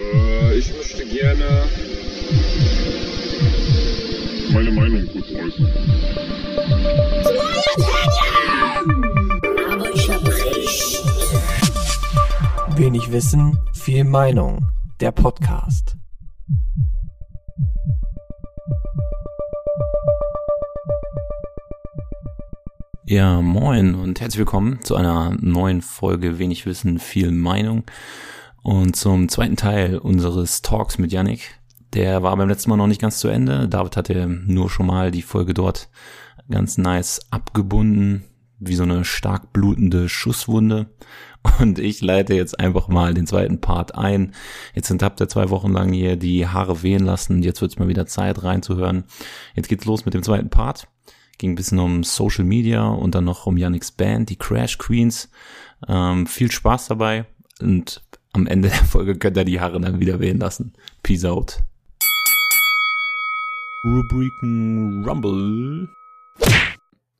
Äh, ich möchte gerne meine Meinung kurz äußern. Wenig Wissen, viel Meinung. Der Podcast. Ja, moin und herzlich willkommen zu einer neuen Folge Wenig Wissen, viel Meinung und zum zweiten Teil unseres Talks mit Yannick. Der war beim letzten Mal noch nicht ganz zu Ende. David hatte nur schon mal die Folge dort ganz nice abgebunden, wie so eine stark blutende Schusswunde. Und ich leite jetzt einfach mal den zweiten Part ein. Jetzt sind, habt ihr zwei Wochen lang hier die Haare wehen lassen. Jetzt wird's mal wieder Zeit reinzuhören. Jetzt geht's los mit dem zweiten Part. Ging ein bisschen um Social Media und dann noch um Yannicks Band, die Crash Queens. Ähm, viel Spaß dabei und am Ende der Folge könnt ihr die Haare dann wieder wehen lassen. Peace out. Rubriken Rumble.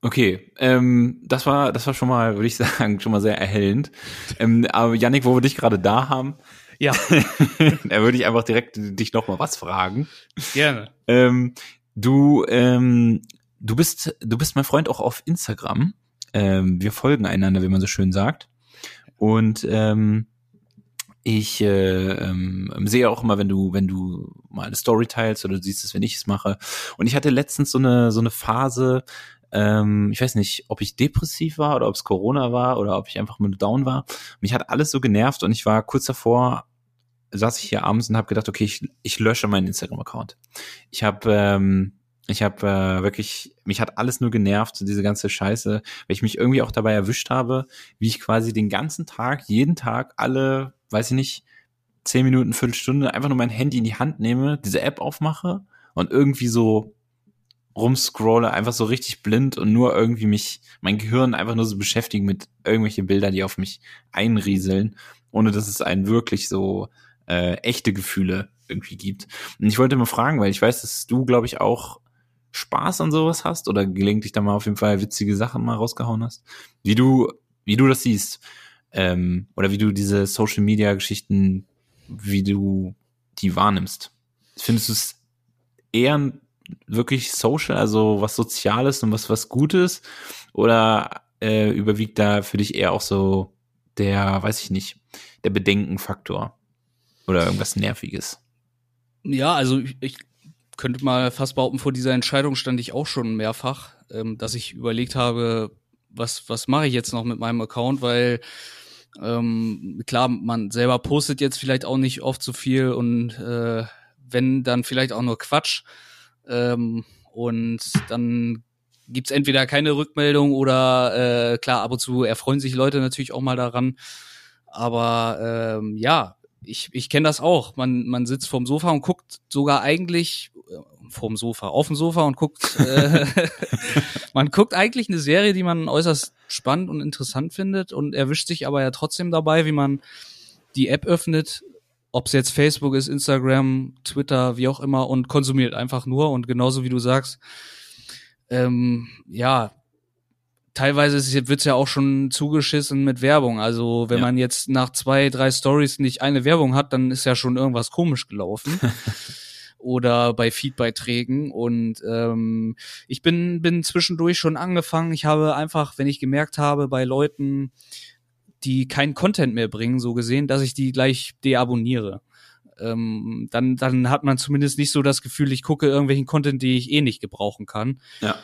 Okay, ähm, das war, das war schon mal, würde ich sagen, schon mal sehr erhellend. Ähm, aber Yannick, wo wir dich gerade da haben, Ja, da würde ich einfach direkt dich noch mal was fragen. gerne. Ähm, du, ähm, du bist, du bist mein Freund auch auf Instagram. Ähm, wir folgen einander, wie man so schön sagt. Und ähm, ich äh, ähm, sehe auch immer, wenn du, wenn du mal eine Story teilst oder du siehst es, wenn ich es mache. Und ich hatte letztens so eine, so eine Phase, ähm, ich weiß nicht, ob ich depressiv war oder ob es Corona war oder ob ich einfach nur down war. Mich hat alles so genervt und ich war kurz davor, saß ich hier abends und habe gedacht, okay, ich, ich lösche meinen Instagram-Account. Ich habe ähm, ich habe äh, wirklich, mich hat alles nur genervt, diese ganze Scheiße, weil ich mich irgendwie auch dabei erwischt habe, wie ich quasi den ganzen Tag, jeden Tag, alle, weiß ich nicht, zehn Minuten, Viertelstunde, einfach nur mein Handy in die Hand nehme, diese App aufmache und irgendwie so rumscrolle, einfach so richtig blind und nur irgendwie mich, mein Gehirn einfach nur so beschäftigen mit irgendwelche Bilder, die auf mich einrieseln, ohne dass es einen wirklich so äh, echte Gefühle irgendwie gibt. Und ich wollte mal fragen, weil ich weiß, dass du, glaube ich, auch Spaß an sowas hast oder gelegentlich da mal auf jeden Fall witzige Sachen mal rausgehauen hast, wie du, wie du das siehst, ähm, oder wie du diese Social Media Geschichten, wie du die wahrnimmst. Findest du es eher wirklich social, also was Soziales und was was Gutes, oder äh, überwiegt da für dich eher auch so der, weiß ich nicht, der Bedenkenfaktor oder irgendwas Nerviges? Ja, also ich, ich könnte mal fast behaupten, vor dieser Entscheidung stand ich auch schon mehrfach, ähm, dass ich überlegt habe, was, was mache ich jetzt noch mit meinem Account, weil ähm, klar, man selber postet jetzt vielleicht auch nicht oft so viel und äh, wenn, dann vielleicht auch nur Quatsch. Ähm, und dann gibt's entweder keine Rückmeldung oder äh, klar, ab und zu erfreuen sich Leute natürlich auch mal daran. Aber ähm, ja, ich, ich kenne das auch. Man, man sitzt vorm Sofa und guckt sogar eigentlich äh, vorm Sofa, auf dem Sofa und guckt, äh, man guckt eigentlich eine Serie, die man äußerst spannend und interessant findet und erwischt sich aber ja trotzdem dabei, wie man die App öffnet, ob es jetzt Facebook ist, Instagram, Twitter, wie auch immer und konsumiert einfach nur und genauso wie du sagst, ähm, ja, teilweise wird es ja auch schon zugeschissen mit Werbung. Also wenn Ja. man jetzt nach zwei, drei Stories nicht eine Werbung hat, dann ist ja schon irgendwas komisch gelaufen. Oder bei Feedbeiträgen. Und ähm, ich bin, bin zwischendurch schon angefangen. Ich habe einfach, wenn ich gemerkt habe, bei Leuten, die keinen Content mehr bringen, so gesehen, dass ich die gleich deabonniere. Ähm, dann, dann hat man zumindest nicht so das Gefühl, ich gucke irgendwelchen Content, die ich eh nicht gebrauchen kann. Ja.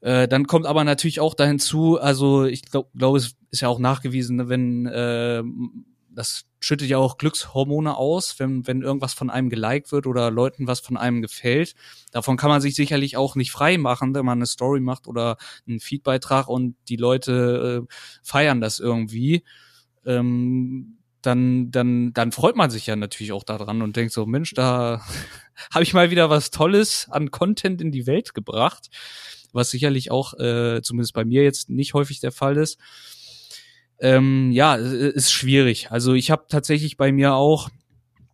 Äh, dann kommt aber natürlich auch dahin zu, also ich glaube, glaub, es ist ja auch nachgewiesen, wenn äh, das schüttet ja auch Glückshormone aus, wenn, wenn irgendwas von einem geliked wird oder Leuten was von einem gefällt. Davon kann man sich sicherlich auch nicht frei machen, wenn man eine Story macht oder einen Feedbeitrag und die Leute äh, feiern das irgendwie. Ähm, dann, dann, dann freut man sich ja natürlich auch daran und denkt so, Mensch, da habe ich mal wieder was Tolles an Content in die Welt gebracht, was sicherlich auch, äh, zumindest bei mir jetzt nicht häufig der Fall ist. Ähm, ja, ist schwierig. Also ich habe tatsächlich bei mir auch,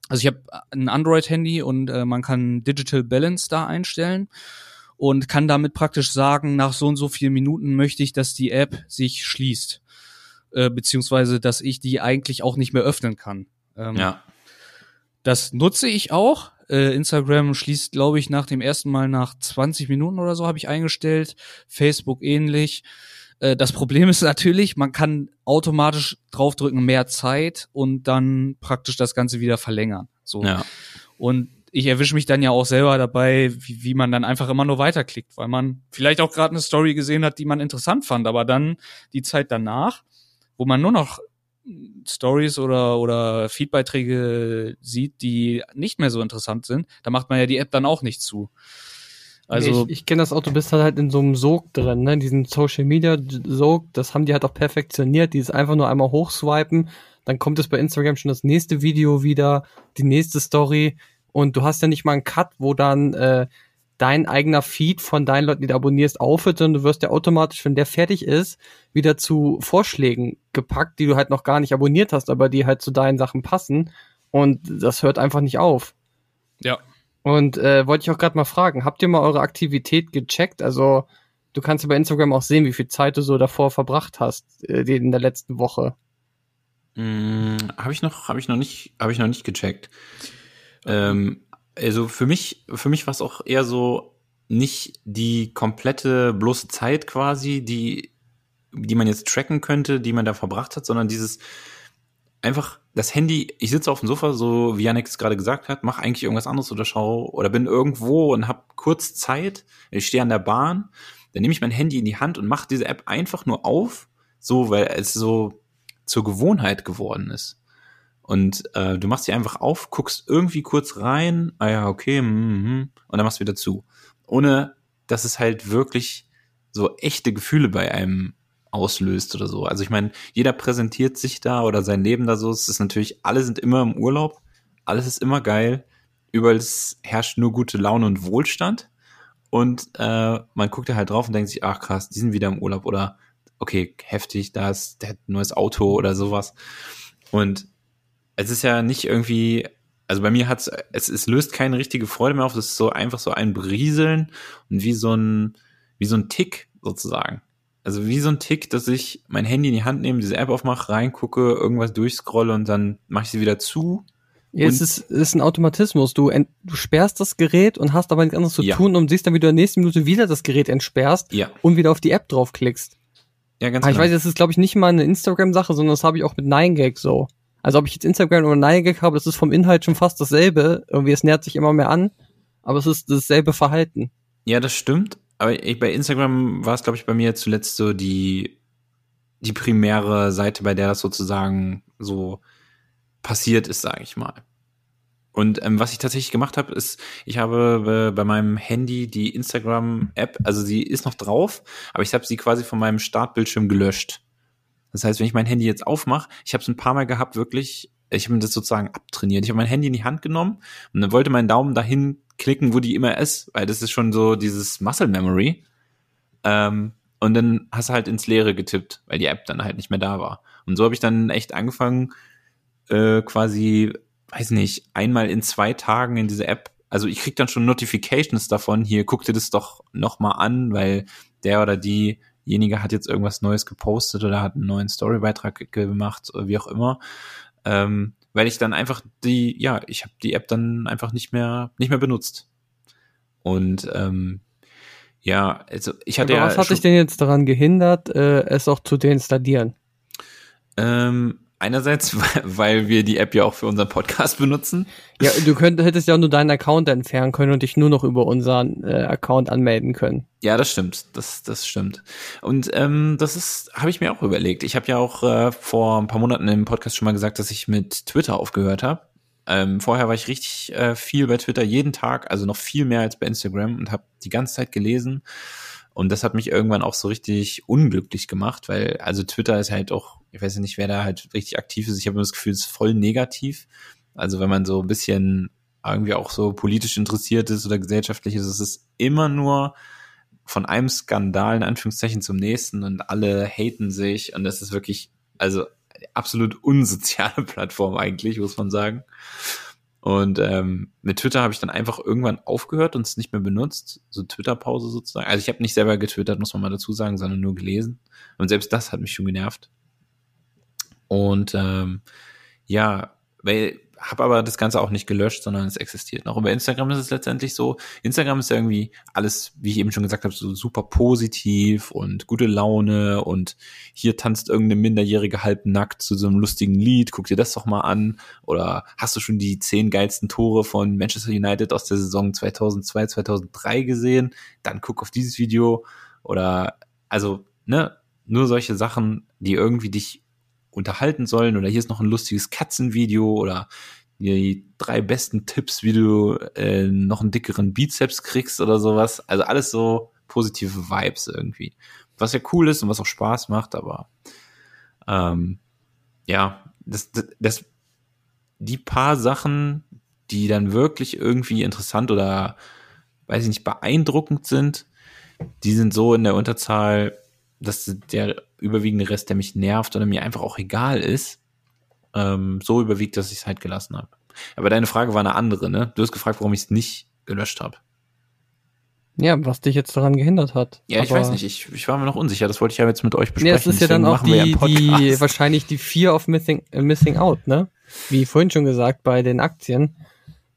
also ich habe ein Android-Handy und äh, man kann Digital Balance da einstellen und kann damit praktisch sagen, nach so und so vielen Minuten möchte ich, dass die App sich schließt, äh, beziehungsweise dass ich die eigentlich auch nicht mehr öffnen kann. Ähm, Ja. Das nutze ich auch. Äh, Instagram schließt, glaube ich, nach dem ersten Mal nach 20 Minuten oder so habe ich eingestellt. Facebook ähnlich. Äh, das Problem ist natürlich, man kann automatisch draufdrücken mehr Zeit und dann praktisch das Ganze wieder verlängern. So. Ja. Und ich erwische mich dann ja auch selber dabei, wie, wie man dann einfach immer nur weiterklickt, weil man vielleicht auch gerade eine Story gesehen hat, die man interessant fand, aber dann die Zeit danach, wo man nur noch Stories oder oder Feedbeiträge sieht, die nicht mehr so interessant sind, da macht man ja die App dann auch nicht zu. Also ich, ich kenne das auch, du bist halt in so einem Sog drin, ne? Diesen Social Media Sog, das haben die halt auch perfektioniert, dieses einfach nur einmal hochswipen, dann kommt es bei Instagram schon das nächste Video wieder, die nächste Story und du hast ja nicht mal einen Cut, wo dann äh, dein eigener Feed von deinen Leuten, die du abonnierst, aufhört, sondern du wirst ja automatisch, wenn der fertig ist, wieder zu Vorschlägen gepackt, die du halt noch gar nicht abonniert hast, aber die halt zu deinen Sachen passen. Und das hört einfach nicht auf. ja, Und äh, wollte ich auch gerade mal fragen, habt ihr mal eure Aktivität gecheckt? Also du kannst ja bei Instagram auch sehen, wie viel Zeit du so davor verbracht hast äh, in der letzten Woche. Hm, habe ich noch, habe ich noch nicht, habe ich noch nicht gecheckt. Ähm, also für mich, für mich war es auch eher so nicht die komplette bloße Zeit quasi, die, die man jetzt tracken könnte, die man da verbracht hat, sondern dieses einfach das Handy, ich sitze auf dem Sofa, so wie Janik es gerade gesagt hat, mache eigentlich irgendwas anderes oder schau oder bin irgendwo und habe kurz Zeit, ich stehe an der Bahn, dann nehme ich mein Handy in die Hand und mache diese App einfach nur auf, so weil es so zur Gewohnheit geworden ist. Und äh, du machst sie einfach auf, guckst irgendwie kurz rein, ah ja, okay, mhm, und dann machst du wieder zu. Ohne, dass es halt wirklich so echte Gefühle bei einem auslöst oder so. Also ich meine, jeder präsentiert sich da oder sein Leben da so. Es ist natürlich, alle sind immer im Urlaub, alles ist immer geil, überall herrscht nur gute Laune und Wohlstand. Und äh, man guckt da halt drauf und denkt sich, ach krass, die sind wieder im Urlaub oder okay, heftig, da ist der hat ein neues Auto oder sowas. Und es ist ja nicht irgendwie, also bei mir hat's, es, es löst keine richtige Freude mehr auf, es ist so einfach so ein Berieseln und wie so ein, wie so ein Tick sozusagen. Also wie so ein Tick, dass ich mein Handy in die Hand nehme, diese App aufmache, reingucke, irgendwas durchscrolle und dann mache ich sie wieder zu. Ja, es ist, es ist ein Automatismus. Du, ent, du sperrst das Gerät und hast aber nichts anderes zu Ja. tun und siehst dann, wie du in der nächsten Minute wieder das Gerät entsperrst Ja, und wieder auf die App draufklickst. ja, ganz Aber Ah, ich genau. weiß, das ist, glaube ich, nicht mal eine Instagram-Sache, sondern das habe ich auch mit 9gag so. Also ob ich jetzt Instagram oder 9gag habe, das ist vom Inhalt schon fast dasselbe. Irgendwie, es nähert sich immer mehr an, aber es ist dasselbe Verhalten. Ja, das stimmt. Aber ich, bei Instagram war es, glaube ich, bei mir zuletzt so die, die primäre Seite, bei der das sozusagen so passiert ist, sage ich mal. Und ähm, was ich tatsächlich gemacht habe, ist, ich habe äh, bei meinem Handy die Instagram-App, also sie ist noch drauf, aber ich habe sie quasi von meinem Startbildschirm gelöscht. Das heißt, wenn ich mein Handy jetzt aufmache, ich habe es ein paar Mal gehabt, wirklich, ich habe mir das sozusagen abtrainiert. Ich habe mein Handy in die Hand genommen und dann wollte mein Daumen dahin klicken, wo die immer ist, weil das ist schon so dieses Muscle Memory. Ähm, und dann hast du halt ins Leere getippt, weil die App dann halt nicht mehr da war. Und so habe ich dann echt angefangen, äh, quasi, weiß nicht, einmal in zwei Tagen in diese App. Also ich krieg dann schon Notifications davon, hier guck dir das doch nochmal an, weil der oder diejenige hat jetzt irgendwas Neues gepostet oder hat einen neuen Storybeitrag gemacht wie auch immer. Ähm, weil ich dann einfach die, ja, ich habe die App dann einfach nicht mehr, nicht mehr benutzt. Und ähm, ja, also ich hatte aber ja was hat dich denn jetzt daran gehindert, äh, es auch zu deinstallieren? ähm, einerseits, weil, wir die App ja auch für unseren Podcast benutzen. Ja, du könnt, hättest ja auch nur deinen Account entfernen können und dich nur noch über unseren äh, Account anmelden können. Ja, das stimmt. Das, das stimmt. Und ähm, das ist, habe ich mir auch überlegt. Ich habe ja auch äh, vor ein paar Monaten im Podcast schon mal gesagt, dass ich mit Twitter aufgehört habe. Ähm, vorher war ich richtig äh, viel bei Twitter, jeden Tag, also noch viel mehr als bei Instagram und habe die ganze Zeit gelesen. Und das hat mich irgendwann auch so richtig unglücklich gemacht, weil also Twitter ist halt auch, ich weiß ja nicht, wer da halt richtig aktiv ist. Ich habe immer das Gefühl, es ist voll negativ. Also wenn man so ein bisschen irgendwie auch so politisch interessiert ist oder gesellschaftlich ist, es ist immer nur von einem Skandal in Anführungszeichen zum nächsten und alle haten sich und das ist wirklich, also absolut unsoziale Plattform eigentlich, muss man sagen. Und ähm, mit Twitter habe ich dann einfach irgendwann aufgehört und es nicht mehr benutzt, so Twitter-Pause sozusagen. Also ich habe nicht selber getwittert, muss man mal dazu sagen, sondern nur gelesen. Und selbst das hat mich schon genervt. Und ähm, ja, weil habe aber das Ganze auch nicht gelöscht, sondern es existiert noch. Und bei Instagram ist es letztendlich so, Instagram ist ja irgendwie alles, wie ich eben schon gesagt habe, so super positiv und gute Laune und hier tanzt irgendeine Minderjährige halbnackt zu so einem lustigen Lied, guck dir das doch mal an. Oder hast du schon die zehn geilsten Tore von Manchester United aus der Saison 2002, 2003 gesehen? Dann guck auf dieses Video. Oder, also, ne, nur solche Sachen, die irgendwie dich unterhalten sollen oder hier ist noch ein lustiges Katzenvideo oder die drei besten Tipps, wie du äh, noch einen dickeren Bizeps kriegst oder sowas. Also alles so positive Vibes irgendwie. Was ja cool ist und was auch Spaß macht, aber ähm, ja, das, das, das die paar Sachen, die dann wirklich irgendwie interessant oder weiß ich nicht, beeindruckend sind, die sind so in der Unterzahl, dass der überwiegende Rest, der mich nervt oder mir einfach auch egal ist, ähm, so überwiegt, dass ich es halt gelassen habe. Aber deine Frage war eine andere, ne? Du hast gefragt, warum ich es nicht gelöscht habe. Ja, was dich jetzt daran gehindert hat. Ja, ich weiß nicht, ich, ich war mir noch unsicher, das wollte ich ja jetzt mit euch besprechen. Ja, es ist ja deswegen dann auch die, die, wahrscheinlich die Fear of missing, äh, missing out, ne? Wie vorhin schon gesagt, bei den Aktien,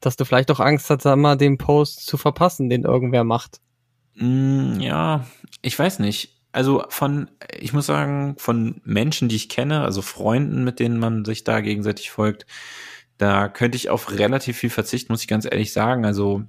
dass du vielleicht auch Angst hast, mal, den Post zu verpassen, den irgendwer macht. Mm, ja, ich weiß nicht. Also von, ich muss sagen, von Menschen, die ich kenne, also Freunden, mit denen man sich da gegenseitig folgt, da könnte ich auf relativ viel verzichten, muss ich ganz ehrlich sagen. Also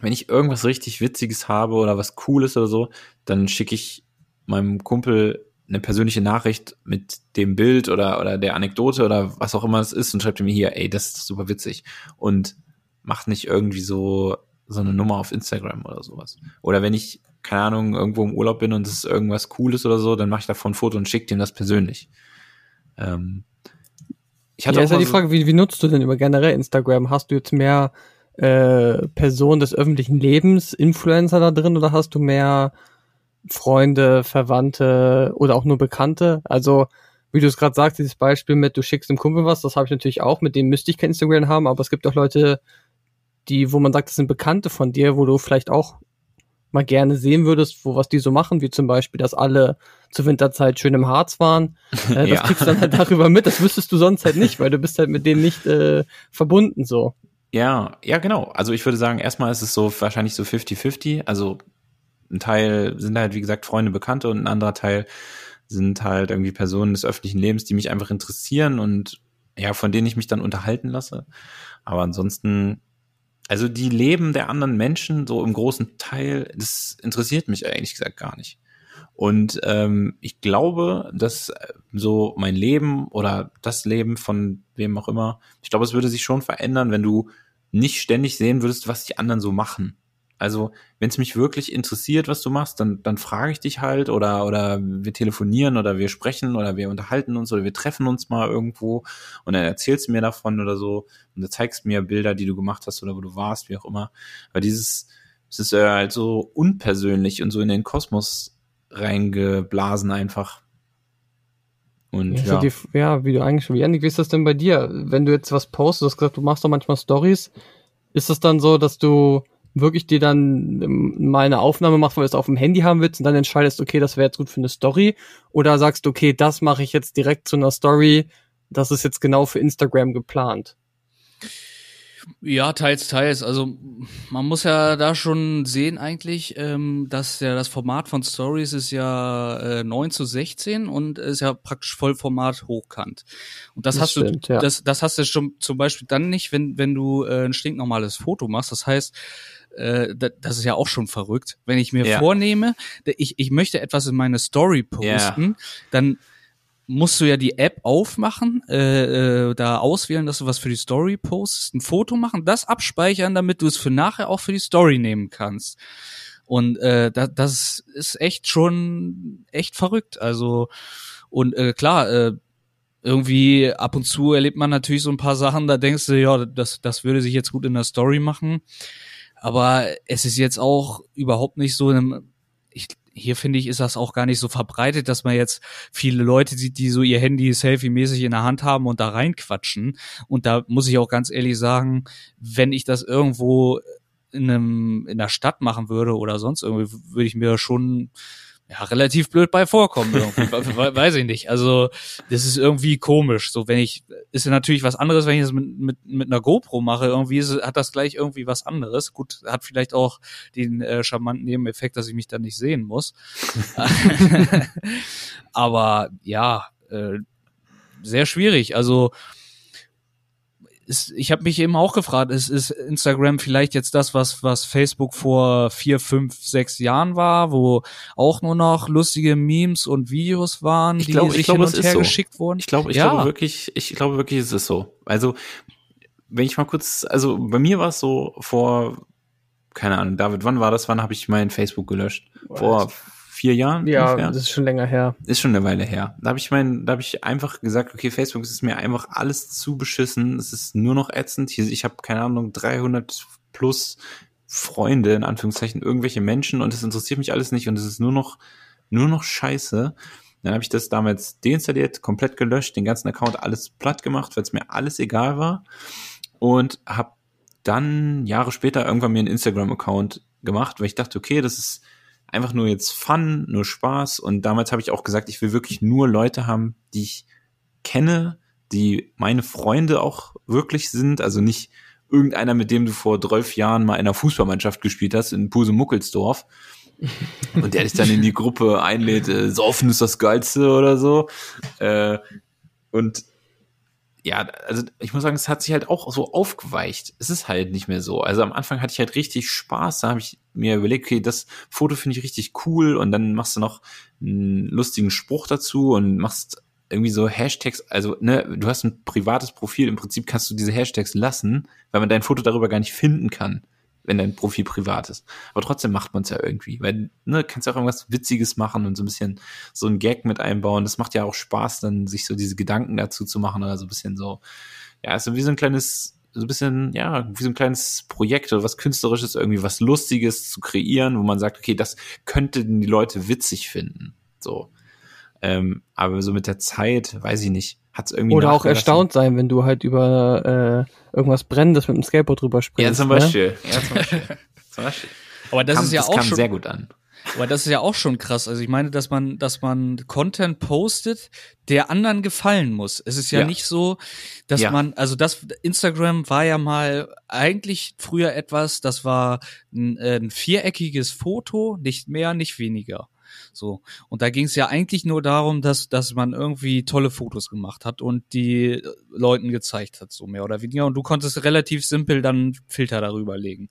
wenn ich irgendwas richtig Witziges habe oder was Cooles oder so, dann schicke ich meinem Kumpel eine persönliche Nachricht mit dem Bild oder, oder der Anekdote oder was auch immer es ist und schreibt mir hier, ey, das ist super witzig. Und macht nicht irgendwie so, so eine Nummer auf Instagram oder sowas. Oder wenn ich, keine Ahnung, irgendwo im Urlaub bin und es ist irgendwas Cooles oder so, dann mache ich davon ein Foto und schicke dem das persönlich. Ähm, ich hatte ja, auch ist ja die Frage, wie, wie nutzt du denn über generell Instagram? Hast du jetzt mehr äh, Personen des öffentlichen Lebens, Influencer da drin oder hast du mehr Freunde, Verwandte oder auch nur Bekannte? Also, wie du es gerade sagst, dieses Beispiel mit, du schickst dem Kumpel was, das habe ich natürlich auch, mit dem müsste ich kein Instagram haben, aber es gibt auch Leute, die, wo man sagt, das sind Bekannte von dir, wo du vielleicht auch mal gerne sehen würdest, wo was die so machen, wie zum Beispiel, dass alle zur Winterzeit schön im Harz waren. Äh, das Ja. kriegst du dann halt darüber mit, das wüsstest du sonst halt nicht, weil du bist halt mit denen nicht äh, verbunden so. Ja, ja, genau. Also ich würde sagen, erstmal ist es so wahrscheinlich so 50-50. Also ein Teil sind halt, wie gesagt, Freunde, Bekannte und ein anderer Teil sind halt irgendwie Personen des öffentlichen Lebens, die mich einfach interessieren und ja, von denen ich mich dann unterhalten lasse. Aber ansonsten, also die Leben der anderen Menschen, so im großen Teil, das interessiert mich eigentlich gesagt gar nicht. Und ähm, ich glaube, dass äh, so mein Leben oder das Leben von wem auch immer, ich glaube, es würde sich schon verändern, wenn du nicht ständig sehen würdest, was die anderen so machen. Also, wenn es mich wirklich interessiert, was du machst, dann, dann frage ich dich halt oder, oder wir telefonieren oder wir sprechen oder wir unterhalten uns oder wir treffen uns mal irgendwo und dann erzählst du mir davon oder so und du zeigst mir Bilder, die du gemacht hast oder wo du warst, wie auch immer. Aber dieses, es ist äh, halt so unpersönlich und so in den Kosmos reingeblasen einfach. Und Ja, ja, die, ja, wie du eigentlich schon, wie Janik, wie ist das denn bei dir? Wenn du jetzt was postest, du hast gesagt, du machst doch manchmal Stories, ist es dann so, dass du wirklich dir dann ähm, mal eine Aufnahme machst, weil du es auf dem Handy haben willst und dann entscheidest, okay, das wäre jetzt gut für eine Story? Oder sagst du, okay, das mache ich jetzt direkt zu einer Story, das ist jetzt genau für Instagram geplant? Ja, teils, teils. Also man muss ja da schon sehen eigentlich, ähm, dass ja das Format von Stories ist ja äh, 9 zu 16 und ist ja praktisch Vollformat hochkant. Und das, Das hast stimmt, du, ja. das, das hast du schon zum Beispiel dann nicht, wenn, wenn du äh, ein stinknormales Foto machst. Das heißt, äh, da- das ist ja auch schon verrückt. Wenn ich mir Ja. vornehme, ich, ich möchte etwas in meine Story posten, dann musst du ja die App aufmachen, äh, äh, da auswählen, dass du was für die Story postest, ein Foto machen, das abspeichern, damit du es für nachher auch für die Story nehmen kannst. Und äh, da, das ist echt schon echt verrückt. Also und äh, klar, äh, irgendwie ab und zu erlebt man natürlich so ein paar Sachen, da denkst du, ja, das, das würde sich jetzt gut in der Story machen. Aber es ist jetzt auch überhaupt nicht so in einem, ich, hier finde ich, ist das auch gar nicht so verbreitet, dass man jetzt viele Leute sieht, die so ihr Handy selfie-mäßig in der Hand haben und da reinquatschen. Und da muss ich auch ganz ehrlich sagen, wenn ich das irgendwo in einem, in der Stadt machen würde oder sonst irgendwie, würde ich mir schon ja, relativ blöd bei vorkommen irgendwie. We- Weiß ich nicht. Also, das ist irgendwie komisch. So, wenn ich, ist ja natürlich was anderes, wenn ich das mit, mit, mit einer GoPro mache. Irgendwie ist, hat das gleich irgendwie was anderes. Gut, hat vielleicht auch den äh, charmanten Nebeneffekt, dass ich mich dann nicht sehen muss. Aber ja, äh, sehr schwierig. Also, ist, ich habe mich eben auch gefragt, ist, ist Instagram vielleicht jetzt das, was, was Facebook vor vier, fünf, sechs Jahren war, wo auch nur noch lustige Memes und Videos waren, Ich die glaube- ich sich glaube, hin es und ist her so. geschickt wurden? Ich glaube, ich Ja. glaube wirklich, ich glaube wirklich, es ist so. Also, wenn ich mal kurz, also bei mir war es so vor, keine Ahnung, David, wann war das? Wann habe ich mein Facebook gelöscht? Vor vier Jahren? Ja, ungefähr? das ist schon länger her. ist schon eine Weile her. Da habe ich mein, da habe ich einfach gesagt, okay, Facebook ist mir einfach alles zu beschissen. Es ist nur noch ätzend. Ich habe keine Ahnung 300 plus Freunde in Anführungszeichen irgendwelche Menschen und es interessiert mich alles nicht und es ist nur noch nur noch Scheiße. Dann habe ich das damals deinstalliert, komplett gelöscht, den ganzen Account alles platt gemacht, weil es mir alles egal war und habe dann Jahre später irgendwann mir einen Instagram-Account gemacht, weil ich dachte, okay, das ist einfach nur jetzt Fun, nur Spaß. Und damals habe ich auch gesagt, ich will wirklich nur Leute haben, die ich kenne, die meine Freunde auch wirklich sind. Also nicht irgendeiner, mit dem du vor 12 Jahren mal in einer Fußballmannschaft gespielt hast, in Puse-Muckelsdorf. Und der dich dann in die Gruppe einlädt, äh, saufen ist das Geilste oder so. Äh, und ja, also ich muss sagen, es hat sich halt auch so aufgeweicht. Es ist halt nicht mehr so. Also am Anfang hatte ich halt richtig Spaß. Da habe ich mir überlegt, okay, das Foto finde ich richtig cool und dann machst du noch einen lustigen Spruch dazu und machst irgendwie so Hashtags. Also, ne, du hast ein privates Profil. Im Prinzip kannst du diese Hashtags lassen, weil man dein Foto darüber gar nicht finden kann, wenn dein Profil privat ist. Aber trotzdem macht man es ja irgendwie, weil, ne, kannst ja auch irgendwas Witziges machen und so ein bisschen so ein Gag mit einbauen. Das macht ja auch Spaß, dann sich so diese Gedanken dazu zu machen oder so ein bisschen so, ja, ist so wie so ein kleines, so ein bisschen, ja, wie so ein kleines Projekt oder was Künstlerisches, irgendwie was Lustiges zu kreieren, wo man sagt, okay, das könnten die Leute witzig finden. So. Ähm, aber so mit der Zeit, weiß ich nicht, hat es irgendwie Oder auch erstaunt sein, wenn du halt über äh, irgendwas Brennendes mit dem Skateboard drüber springst. Ja, zum Ne? Beispiel. Ja, zum Beispiel. zum Beispiel. Aber das kam, ist ja das auch kam schon, sehr gut an. aber das ist ja auch schon krass. Also ich meine, dass man, dass man Content postet, der anderen gefallen muss. Es ist ja, Ja. nicht so, dass Ja. man, also das Instagram war ja mal eigentlich früher etwas, das war ein, äh, ein viereckiges Foto, nicht mehr, nicht weniger. So. Und da ging es ja eigentlich nur darum, dass, dass man irgendwie tolle Fotos gemacht hat und die äh, Leuten gezeigt hat, so mehr oder weniger. Und du konntest relativ simpel dann Filter darüber legen.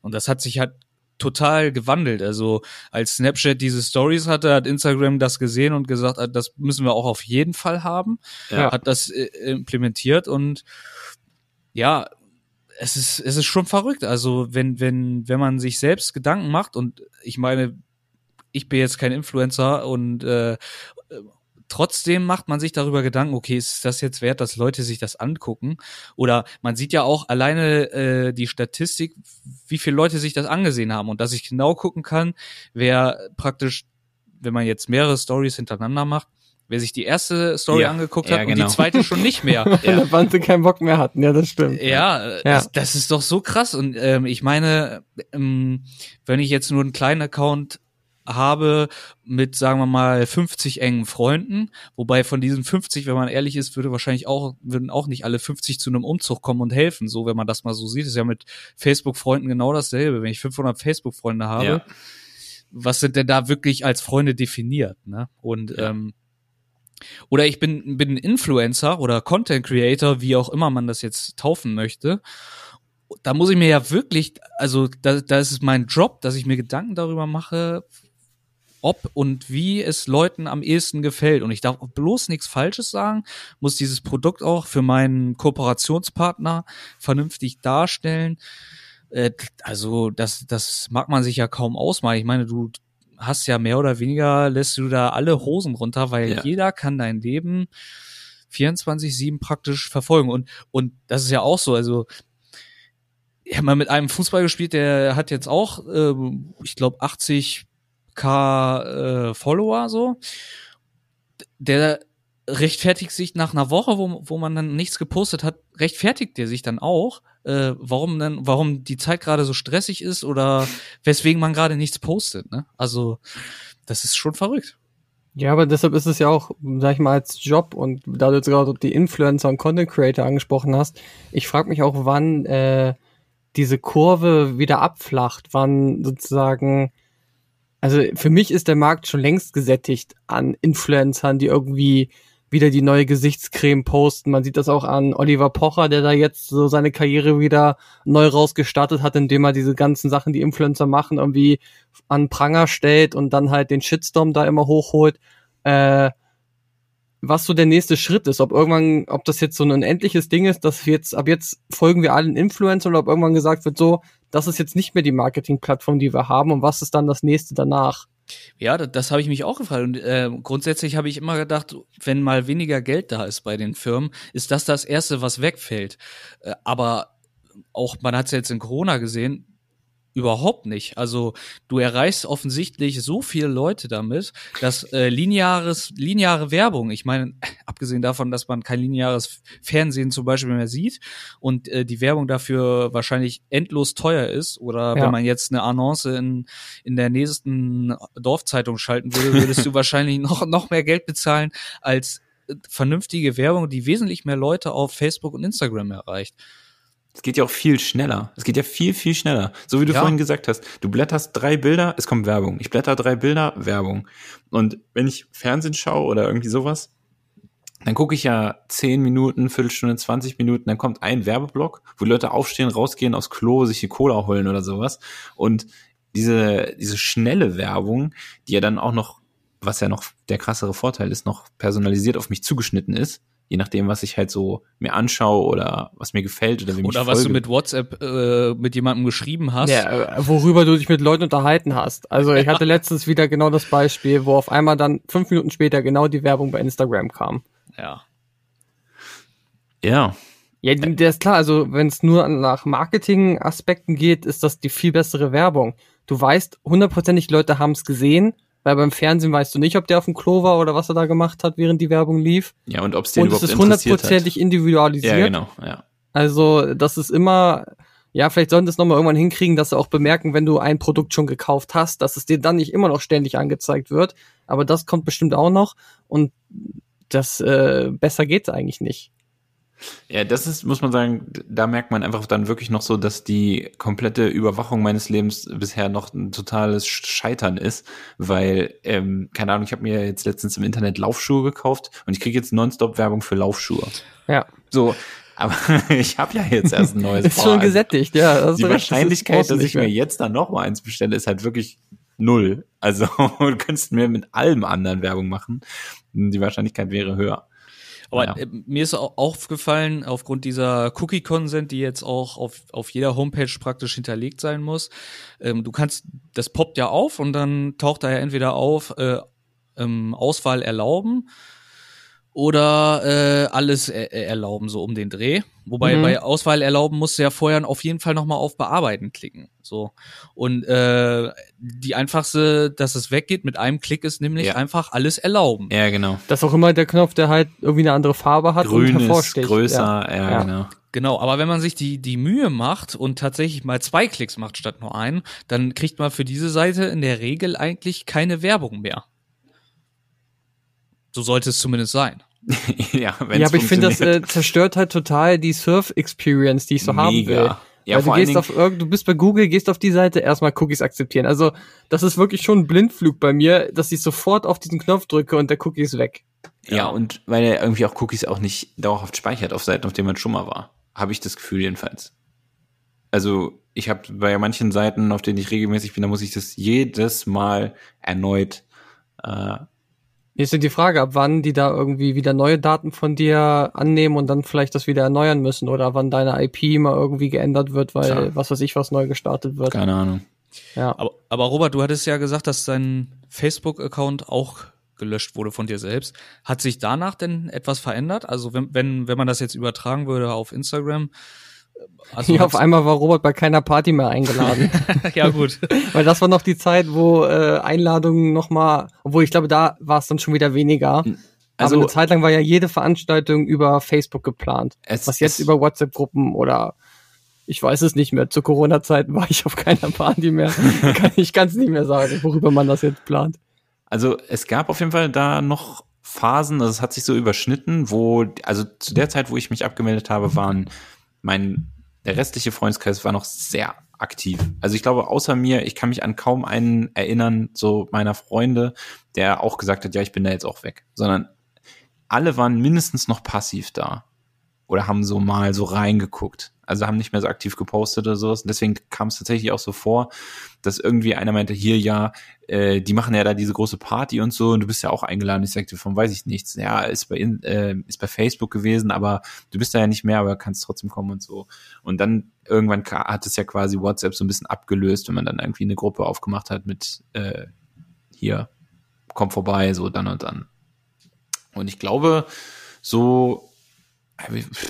Und das hat sich halt total gewandelt. Also als Snapchat diese Stories hatte, hat Instagram das gesehen und gesagt, ah, das müssen wir auch auf jeden Fall haben. Ja. Hat das äh, implementiert und ja, es ist, es ist schon verrückt. Also wenn, wenn, wenn man sich selbst Gedanken macht und ich meine, ich bin jetzt kein Influencer und äh, trotzdem macht man sich darüber Gedanken, okay, ist das jetzt wert, dass Leute sich das angucken? Oder man sieht ja auch alleine äh, die Statistik, wie viele Leute sich das angesehen haben und dass ich genau gucken kann, wer praktisch, wenn man jetzt mehrere Stories hintereinander macht, wer sich die erste Story Ja, angeguckt ja, hat und genau. die zweite schon nicht mehr. Ja. Wann sie keinen Bock mehr hatten, ja, das stimmt. Ja, Ja. Das, das ist doch so krass. Und ähm, ich meine, ähm, wenn ich jetzt nur einen kleinen Account habe mit, sagen wir mal, 50 engen Freunden, wobei von diesen 50, wenn man ehrlich ist, würde wahrscheinlich auch, würden auch nicht alle 50 zu einem Umzug kommen und helfen. So, wenn man das mal so sieht, ist ja mit Facebook-Freunden genau dasselbe. Wenn ich 500 Facebook-Freunde habe, Ja. was sind denn da wirklich als Freunde definiert? Ne? Und ähm, oder ich bin, bin ein Influencer oder Content Creator, wie auch immer man das jetzt taufen möchte. Da muss ich mir ja wirklich, also da, da ist es mein Job, dass ich mir Gedanken darüber mache, ob und wie es Leuten am ehesten gefällt. Und ich darf bloß nichts Falsches sagen, muss dieses Produkt auch für meinen Kooperationspartner vernünftig darstellen. Äh, Also das, das mag man sich ja kaum ausmalen. Ich meine, du hast ja mehr oder weniger, lässt du da alle Hosen runter, weil Ja. jeder kann dein Leben 24-7 praktisch verfolgen. Und, und das ist ja auch so, also ich habe mal mit einem Fußball gespielt, der hat jetzt auch, ähm, ich glaube, 80k äh, Follower so. Der rechtfertigt sich nach einer Woche, wo, wo man dann nichts gepostet hat, rechtfertigt der sich dann auch, äh, warum dann, warum die Zeit gerade so stressig ist oder weswegen man gerade nichts postet. Ne? Also das ist schon verrückt. Ja, aber deshalb ist es ja auch, sag ich mal, als Job und da du jetzt gerade die Influencer und Content Creator angesprochen hast, ich frage mich auch, wann äh, diese Kurve wieder abflacht, wann sozusagen, also für mich ist der Markt schon längst gesättigt an Influencern, die irgendwie wieder die neue Gesichtscreme posten. Man sieht das auch an Oliver Pocher, der da jetzt so seine Karriere wieder neu rausgestartet hat, indem er diese ganzen Sachen, die Influencer machen, irgendwie an Pranger stellt und dann halt den Shitstorm da immer hochholt. Äh, was so der nächste Schritt ist, ob irgendwann, ob das jetzt so ein unendliches Ding ist, dass wir jetzt, ab jetzt folgen wir allen Influencern oder ob irgendwann gesagt wird, so, das ist jetzt nicht mehr die Marketingplattform, die wir haben und was ist dann das nächste danach? Ja, das, das habe ich mich auch gefragt. Und äh, grundsätzlich habe ich immer gedacht, wenn mal weniger Geld da ist bei den Firmen, ist das das Erste, was wegfällt. Äh, aber auch, man hat es jetzt in Corona gesehen, Überhaupt nicht. Also du erreichst offensichtlich so viele Leute damit, dass äh, lineares, lineare Werbung, ich meine, abgesehen davon, dass man kein lineares Fernsehen zum Beispiel mehr sieht und äh, die Werbung dafür wahrscheinlich endlos teuer ist, oder ja. wenn man jetzt eine Annonce in, in der nächsten Dorfzeitung schalten würde, würdest du wahrscheinlich noch, noch mehr Geld bezahlen als äh, vernünftige Werbung, die wesentlich mehr Leute auf Facebook und Instagram erreicht. Es geht ja auch viel schneller. Es geht ja viel, viel schneller. So wie du ja. vorhin gesagt hast. Du blätterst drei Bilder, es kommt Werbung. Ich blätter drei Bilder, Werbung. Und wenn ich Fernsehen schaue oder irgendwie sowas, dann gucke ich ja zehn Minuten, Viertelstunde, 20 Minuten, dann kommt ein Werbeblock, wo Leute aufstehen, rausgehen aufs Klo, sich die Cola holen oder sowas. Und diese, diese schnelle Werbung, die ja dann auch noch, was ja noch der krassere Vorteil ist, noch personalisiert auf mich zugeschnitten ist, je nachdem, was ich halt so mir anschaue oder was mir gefällt oder wie Oder ich was folge. du mit WhatsApp äh, mit jemandem geschrieben hast. Ja, äh, worüber du dich mit Leuten unterhalten hast. Also ich hatte letztens wieder genau das Beispiel, wo auf einmal dann fünf Minuten später genau die Werbung bei Instagram kam. Ja. Ja. Ja, der ist klar, also wenn es nur nach Marketing-Aspekten geht, ist das die viel bessere Werbung. Du weißt, hundertprozentig Leute haben es gesehen, weil beim Fernsehen weißt du nicht, ob der auf dem Klo war oder was er da gemacht hat, während die Werbung lief. Ja, und ob es den und überhaupt es ist hundertprozentig individualisiert. Ja, genau, ja. Also, das ist immer, ja, vielleicht sollten das nochmal irgendwann hinkriegen, dass sie auch bemerken, wenn du ein Produkt schon gekauft hast, dass es dir dann nicht immer noch ständig angezeigt wird. Aber das kommt bestimmt auch noch und das äh, besser geht's eigentlich nicht. Ja, das ist, muss man sagen, da merkt man einfach dann wirklich noch so, dass die komplette Überwachung meines Lebens bisher noch ein totales Scheitern ist, weil, ähm, keine Ahnung, ich habe mir jetzt letztens im Internet Laufschuhe gekauft und ich kriege jetzt nonstop Werbung für Laufschuhe. Ja. So, aber ich habe ja jetzt erst ein neues Ist schon gesättigt, ja. Die Wahrscheinlichkeit, das dass ich mir jetzt dann noch mal eins bestelle, ist halt wirklich null. Also du könntest mir mit allem anderen Werbung machen. Die Wahrscheinlichkeit wäre höher. Aber ja. Äh, mir ist auch aufgefallen, aufgrund dieser Cookie-Consent, die jetzt auch auf, auf jeder Homepage praktisch hinterlegt sein muss, ähm, du kannst, das poppt ja auf und dann taucht da ja entweder auf, äh, ähm, Auswahl erlauben oder äh, alles er erlauben, so um den Dreh. Wobei mhm. bei Auswahl erlauben musst du ja vorher auf jeden Fall nochmal auf Bearbeiten klicken. So. Und äh, die einfachste, dass es weggeht mit einem Klick, ist nämlich ja. einfach alles erlauben. Ja, genau. Das ist auch immer der Knopf, der halt irgendwie eine andere Farbe hat Grün und hervorsticht. Ist größer, ja, ja, ja, genau. Genau, aber wenn man sich die, die Mühe macht und tatsächlich mal zwei Klicks macht statt nur einen, dann kriegt man für diese Seite in der Regel eigentlich keine Werbung mehr. So sollte es zumindest sein. ja, ja, aber ich finde, das äh, zerstört halt total die Surf-Experience, die ich so Mega. haben will. Ja, Weil du gehst auf du bist bei Google, gehst auf die Seite, erstmal Cookies akzeptieren. Also, das ist wirklich schon ein Blindflug bei mir, dass ich sofort auf diesen Knopf drücke und der Cookie ist weg. Ja, ja, und weil er irgendwie auch Cookies auch nicht dauerhaft speichert auf Seiten, auf denen man schon mal war. Habe ich das Gefühl jedenfalls. Also, ich habe bei manchen Seiten, auf denen ich regelmäßig bin, da muss ich das jedes Mal erneut äh, Jetzt ist die Frage, ab wann die da irgendwie wieder neue Daten von dir annehmen und dann vielleicht das wieder erneuern müssen oder wann deine IP mal irgendwie geändert wird, weil Klar. was weiß ich was neu gestartet wird. Keine Ahnung. Ja. Aber, aber Robert, du hattest ja gesagt, dass dein Facebook-Account auch gelöscht wurde von dir selbst. Hat sich danach denn etwas verändert? Also wenn, wenn, wenn man das jetzt übertragen würde auf Instagram, also ja, auf einmal war Robert bei keiner Party mehr eingeladen. ja, gut. Weil das war noch die Zeit, wo äh, Einladungen nochmal, obwohl ich glaube, da war es dann schon wieder weniger. Also, Aber eine Zeit lang war ja jede Veranstaltung über Facebook geplant. Es, was jetzt über WhatsApp-Gruppen oder ich weiß es nicht mehr. Zu Corona-Zeiten war ich auf keiner Party mehr. ich kann es nicht mehr sagen, worüber man das jetzt plant. Also es gab auf jeden Fall da noch Phasen, also es hat sich so überschnitten, wo, also zu der Zeit, wo ich mich abgemeldet habe, waren mein, der restliche Freundeskreis war noch sehr aktiv. Also ich glaube, außer mir, ich kann mich an kaum einen erinnern, so meiner Freunde, der auch gesagt hat, ja, ich bin da jetzt auch weg, sondern alle waren mindestens noch passiv da oder haben so mal so reingeguckt. Also haben nicht mehr so aktiv gepostet oder sowas. Und deswegen kam es tatsächlich auch so vor, dass irgendwie einer meinte, hier ja, äh, die machen ja da diese große Party und so und du bist ja auch eingeladen. Ich sagte, von weiß ich nichts. Ja, ist bei, äh, ist bei Facebook gewesen, aber du bist da ja nicht mehr, aber kannst trotzdem kommen und so. Und dann irgendwann hat es ja quasi WhatsApp so ein bisschen abgelöst, wenn man dann irgendwie eine Gruppe aufgemacht hat mit äh, hier, komm vorbei, so dann und dann. Und ich glaube, so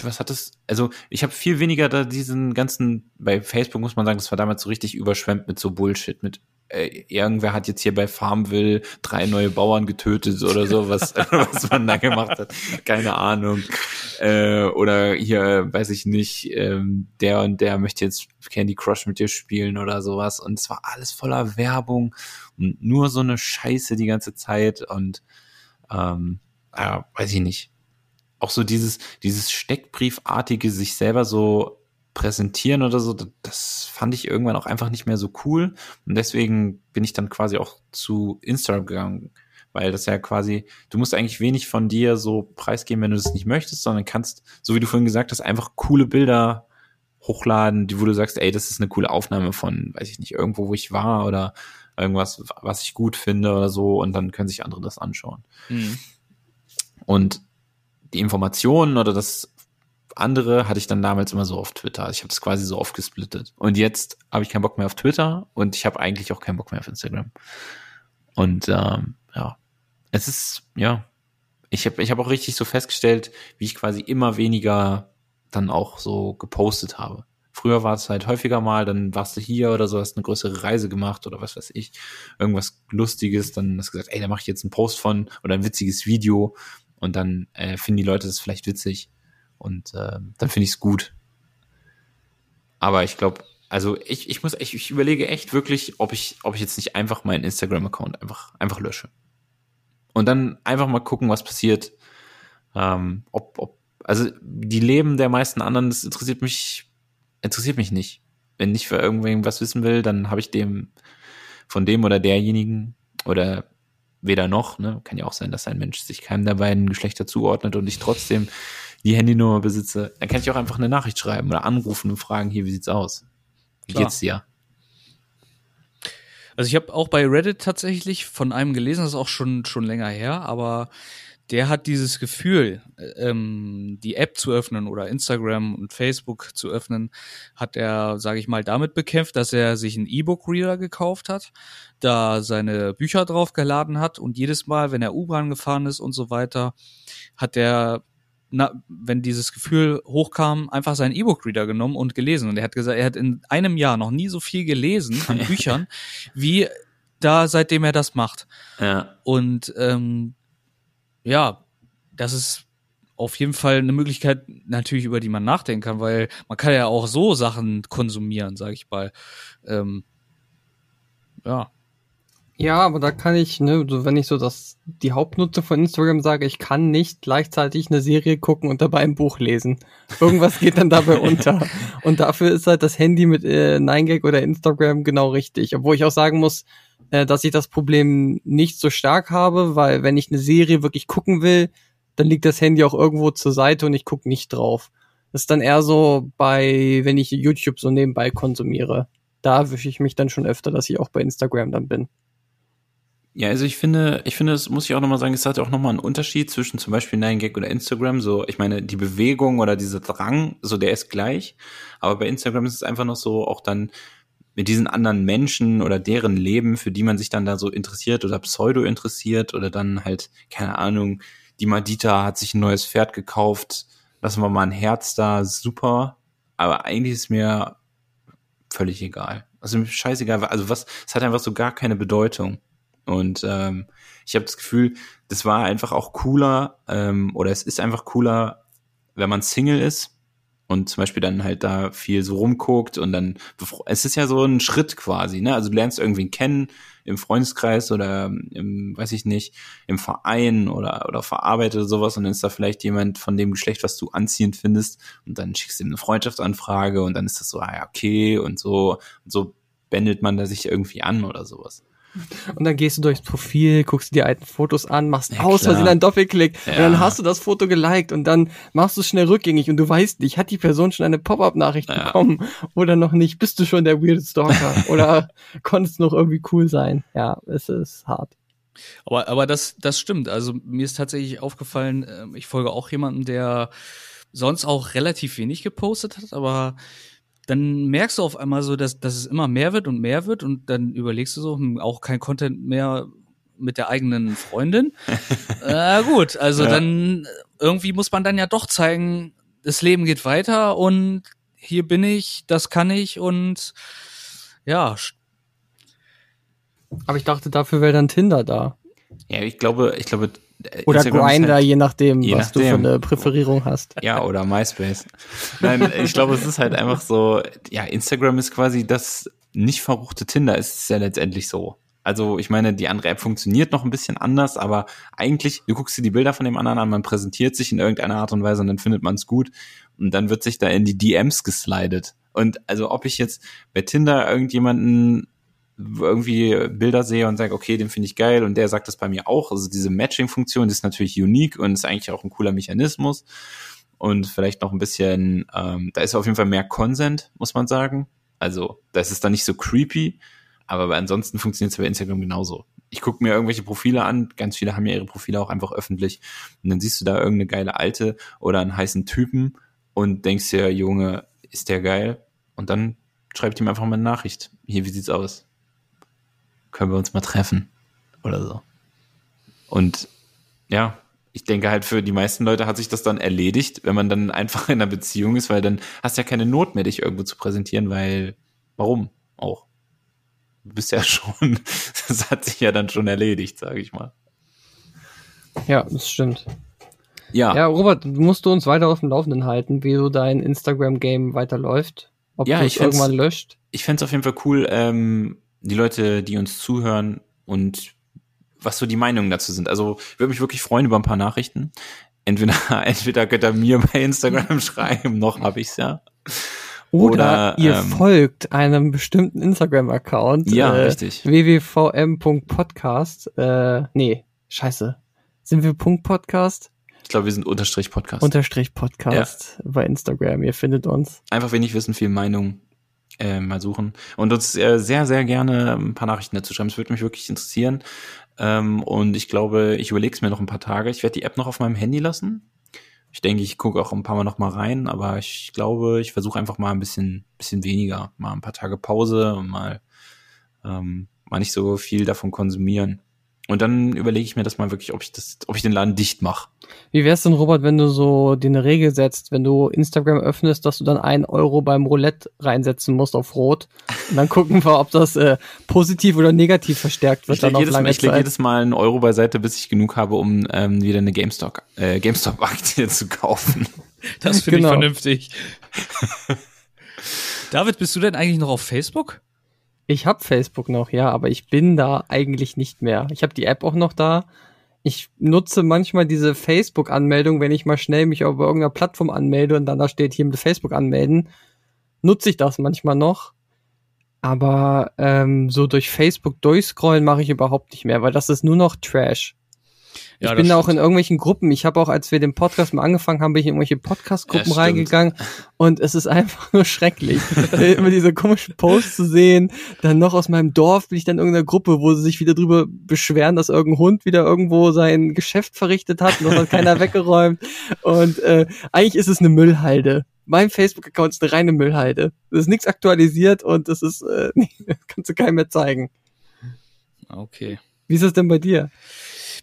was hat das? Also ich habe viel weniger da diesen ganzen, bei Facebook muss man sagen, das war damals so richtig überschwemmt mit so Bullshit, mit äh, irgendwer hat jetzt hier bei Farmville drei neue Bauern getötet oder so, was, was man da gemacht hat. Keine Ahnung. Äh, oder hier, weiß ich nicht, ähm, der und der möchte jetzt Candy Crush mit dir spielen oder sowas. Und es war alles voller Werbung und nur so eine Scheiße die ganze Zeit und ähm, ja, weiß ich nicht auch so dieses, dieses Steckbriefartige sich selber so präsentieren oder so, das fand ich irgendwann auch einfach nicht mehr so cool. Und deswegen bin ich dann quasi auch zu Instagram gegangen, weil das ja quasi, du musst eigentlich wenig von dir so preisgeben, wenn du das nicht möchtest, sondern kannst, so wie du vorhin gesagt hast, einfach coole Bilder hochladen, die, wo du sagst, ey, das ist eine coole Aufnahme von, weiß ich nicht, irgendwo, wo ich war oder irgendwas, was ich gut finde oder so, und dann können sich andere das anschauen. Mhm. Und die Informationen oder das andere hatte ich dann damals immer so auf Twitter. Ich habe das quasi so aufgesplittet. Und jetzt habe ich keinen Bock mehr auf Twitter und ich habe eigentlich auch keinen Bock mehr auf Instagram. Und ähm, ja, es ist, ja, ich habe ich hab auch richtig so festgestellt, wie ich quasi immer weniger dann auch so gepostet habe. Früher war es halt häufiger mal, dann warst du hier oder so, hast eine größere Reise gemacht oder was weiß ich, irgendwas Lustiges, dann hast du gesagt, ey, da mache ich jetzt einen Post von oder ein witziges Video und dann äh, finden die Leute das vielleicht witzig und äh, dann finde ich es gut. Aber ich glaube, also ich, ich muss, ich, ich überlege echt wirklich, ob ich, ob ich jetzt nicht einfach meinen Instagram-Account einfach, einfach lösche. Und dann einfach mal gucken, was passiert. Ähm, ob, ob, also die Leben der meisten anderen, das interessiert mich, interessiert mich nicht. Wenn ich für irgendwen was wissen will, dann habe ich dem von dem oder derjenigen oder weder noch, ne? Kann ja auch sein, dass ein Mensch sich keinem der beiden Geschlechter zuordnet und ich trotzdem die Handynummer besitze. Dann kann ich auch einfach eine Nachricht schreiben oder anrufen und fragen, hier, wie sieht's aus? Wie Klar. geht's dir? Also ich habe auch bei Reddit tatsächlich von einem gelesen, das ist auch schon schon länger her, aber der hat dieses Gefühl, ähm, die App zu öffnen oder Instagram und Facebook zu öffnen, hat er, sage ich mal, damit bekämpft, dass er sich einen E-Book-Reader gekauft hat, da seine Bücher drauf geladen hat und jedes Mal, wenn er U-Bahn gefahren ist und so weiter, hat er na, wenn dieses Gefühl hochkam, einfach seinen E-Book-Reader genommen und gelesen. Und er hat gesagt, er hat in einem Jahr noch nie so viel gelesen an Büchern, wie da, seitdem er das macht. Ja. Und ähm, ja, das ist auf jeden Fall eine Möglichkeit natürlich, über die man nachdenken kann, weil man kann ja auch so Sachen konsumieren, sag ich mal. Ähm, ja. Ja, aber da kann ich, ne, so wenn ich so das die Hauptnutzung von Instagram sage, ich kann nicht gleichzeitig eine Serie gucken und dabei ein Buch lesen. Irgendwas geht dann dabei unter. Und dafür ist halt das Handy mit äh, 9gag oder Instagram genau richtig. Obwohl ich auch sagen muss, äh, dass ich das Problem nicht so stark habe, weil wenn ich eine Serie wirklich gucken will, dann liegt das Handy auch irgendwo zur Seite und ich gucke nicht drauf. Das ist dann eher so bei, wenn ich YouTube so nebenbei konsumiere. Da wische ich mich dann schon öfter, dass ich auch bei Instagram dann bin. Ja, also ich finde, ich finde, das muss ich auch nochmal sagen, es hat auch nochmal einen Unterschied zwischen zum Beispiel 9gag oder Instagram. So, ich meine, die Bewegung oder dieser Drang, so der ist gleich. Aber bei Instagram ist es einfach noch so, auch dann mit diesen anderen Menschen oder deren Leben, für die man sich dann da so interessiert oder pseudo interessiert oder dann halt, keine Ahnung, die Madita hat sich ein neues Pferd gekauft, lassen wir mal ein Herz da, super. Aber eigentlich ist mir völlig egal. Also scheißegal, also was, es hat einfach so gar keine Bedeutung. Und ähm, ich habe das Gefühl, das war einfach auch cooler, ähm, oder es ist einfach cooler, wenn man Single ist und zum Beispiel dann halt da viel so rumguckt und dann, es ist ja so ein Schritt quasi, ne? Also du lernst irgendwen kennen im Freundeskreis oder im, weiß ich nicht, im Verein oder, oder verarbeitet oder sowas und dann ist da vielleicht jemand von dem Geschlecht, was du anziehend findest und dann schickst du ihm eine Freundschaftsanfrage und dann ist das so, ah ja, okay und so, und so bändelt man da sich irgendwie an oder sowas. Und dann gehst du durchs Profil, guckst dir die alten Fotos an, machst Ja, aus. Versehen einen Doppelklick Ja. und dann hast du das Foto geliked und dann machst du es schnell rückgängig und du weißt nicht, hat die Person schon eine Pop-up-Nachricht Ja. bekommen oder noch nicht? Bist du schon der weird Stalker oder konntest noch irgendwie cool sein? Ja, es ist hart. Aber, aber das, das stimmt. Also mir ist tatsächlich aufgefallen, ähm, ich folge auch jemanden, der sonst auch relativ wenig gepostet hat, aber dann merkst du auf einmal so, dass, dass es immer mehr wird und mehr wird und dann überlegst du so, hm, auch kein Content mehr mit der eigenen Freundin. äh, gut, also Ja. dann irgendwie muss man dann ja doch zeigen, das Leben geht weiter und hier bin ich, das kann ich und ja, Aber ich dachte, dafür wäre dann Tinder da. Ja, ich glaube, ich glaube, äh, Oder Grinder, halt- je nachdem, je was du für nachdem. eine Präferierung hast. Ja, oder MySpace. Nein, ich glaube, es ist halt einfach so, ja, Instagram ist quasi das nicht verruchte Tinder, ist es ja letztendlich so. Also, ich meine, die andere App funktioniert noch ein bisschen anders, aber eigentlich, du guckst dir die Bilder von dem anderen an, man präsentiert sich in irgendeiner Art und Weise und dann findet man es gut und dann wird sich da in die DMs geslidet. Und also, ob ich jetzt bei Tinder irgendjemanden irgendwie Bilder sehe und sage, okay, den finde ich geil und der sagt das bei mir auch. Also diese Matching-Funktion ist natürlich unique und ist eigentlich auch ein cooler Mechanismus und vielleicht noch ein bisschen, ähm, da ist auf jeden Fall mehr Consent, muss man sagen. Also da ist es dann nicht so creepy, aber ansonsten funktioniert es bei Instagram genauso. Ich gucke mir irgendwelche Profile an, ganz viele haben ja ihre Profile auch einfach öffentlich und dann siehst du da irgendeine geile Alte oder einen heißen Typen und denkst dir, Junge, ist der geil? Und dann schreibt ihm einfach mal eine Nachricht. Hier, wie sieht's aus? Können wir uns mal treffen? Oder so. Und ja, ich denke halt für die meisten Leute hat sich das dann erledigt, wenn man dann einfach in einer Beziehung ist, weil dann hast du ja keine Not mehr, dich irgendwo zu präsentieren, weil warum auch? Du bist ja schon, das hat sich ja dann schon erledigt, sage ich mal. Ja, das stimmt. Ja, Ja, Robert, musst du uns weiter auf dem Laufenden halten, wie so dein Instagram-Game weiterläuft. Ob Ja, du es irgendwann löscht. ich fänd's auf jeden Fall cool, ähm, die Leute, die uns zuhören und was so die Meinungen dazu sind. Also würde mich wirklich freuen über ein paar Nachrichten. Entweder, entweder könnt ihr mir bei Instagram schreiben, noch habe ich's ja. Oder, Oder, ihr ähm, folgt einem bestimmten Instagram-Account. Ja, äh, richtig. www.podcast. Äh, nee, scheiße. Sind wir Punkt Podcast? Ich glaube, wir sind Unterstrich Podcast. Unterstrich Podcast bei Instagram. Ihr findet uns. Einfach wenig wissen, viel Meinung äh, mal suchen. Und uns äh, sehr, sehr gerne ein paar Nachrichten dazu schreiben. Es würde mich wirklich interessieren. Ähm, und ich glaube, ich überlege es mir noch ein paar Tage. Ich werde die App noch auf meinem Handy lassen. Ich denke, ich gucke auch ein paar Mal noch mal rein, aber ich glaube, ich versuche einfach mal ein bisschen, bisschen weniger, mal ein paar Tage Pause und mal, ähm, mal nicht so viel davon konsumieren. Und dann überlege ich mir das mal wirklich, ob ich das, ob ich den Laden dicht mache. Wie wär's denn, Robert, wenn du so dir eine Regel setzt, wenn du Instagram öffnest, dass du dann ein Euro beim Roulette reinsetzen musst auf Rot? Und dann gucken wir, ob das äh, positiv oder negativ verstärkt wird Ich dann lege auf jedes, lange Mal- ich leg jedes Mal einen Euro beiseite, bis ich genug habe, um ähm, wieder eine GameStop, äh, GameStop-Aktie zu kaufen. Das finde Genau. ich vernünftig. David, bist du denn eigentlich noch auf Facebook? Ich habe Facebook noch, ja, aber ich bin da eigentlich nicht mehr. Ich habe die App auch noch da. Ich nutze manchmal diese Facebook-Anmeldung, wenn ich mal schnell mich auf irgendeiner Plattform anmelde und dann da steht hier mit Facebook anmelden, nutze ich das manchmal noch. Aber ähm, so durch Facebook durchscrollen mache ich überhaupt nicht mehr, weil das ist nur noch Trash. Ich Ja, bin das da auch in irgendwelchen Gruppen. Ich habe auch, als wir den Podcast mal angefangen haben, bin ich in irgendwelche Podcast-Gruppen Ja, reingegangen und es ist einfach nur schrecklich. Immer diese komischen Posts zu sehen. Dann noch aus meinem Dorf bin ich dann in irgendeiner Gruppe, wo sie sich wieder drüber beschweren, dass irgendein Hund wieder irgendwo sein Geschäft verrichtet hat und das hat keiner weggeräumt. Und äh, eigentlich ist es eine Müllhalde. Mein Facebook-Account ist eine reine Müllhalde. Es ist nichts aktualisiert und das ist, äh, das kannst du keinem mehr zeigen. Okay. Wie ist es denn bei dir?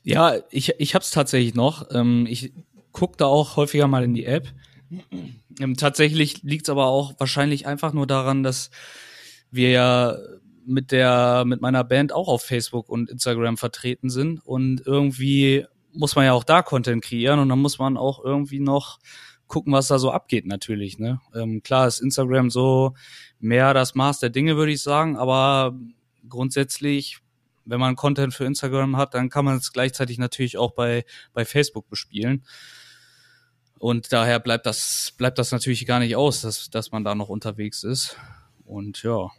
Ja, ich, ich hab's tatsächlich noch. Ähm, ich guck da auch häufiger mal in die App. Ähm, tatsächlich liegt's aber auch wahrscheinlich einfach nur daran, dass wir ja mit der, mit meiner Band auch auf Facebook und Instagram vertreten sind und irgendwie muss man ja auch da Content kreieren und dann muss man auch irgendwie noch gucken, was da so abgeht natürlich. Ne? Ähm, klar ist Instagram so mehr das Maß der Dinge, würde ich sagen, aber grundsätzlich, wenn man Content für Instagram hat, dann kann man es gleichzeitig natürlich auch bei, bei Facebook bespielen. Und daher bleibt das, bleibt das natürlich gar nicht aus, dass, dass man da noch unterwegs ist. Und ja.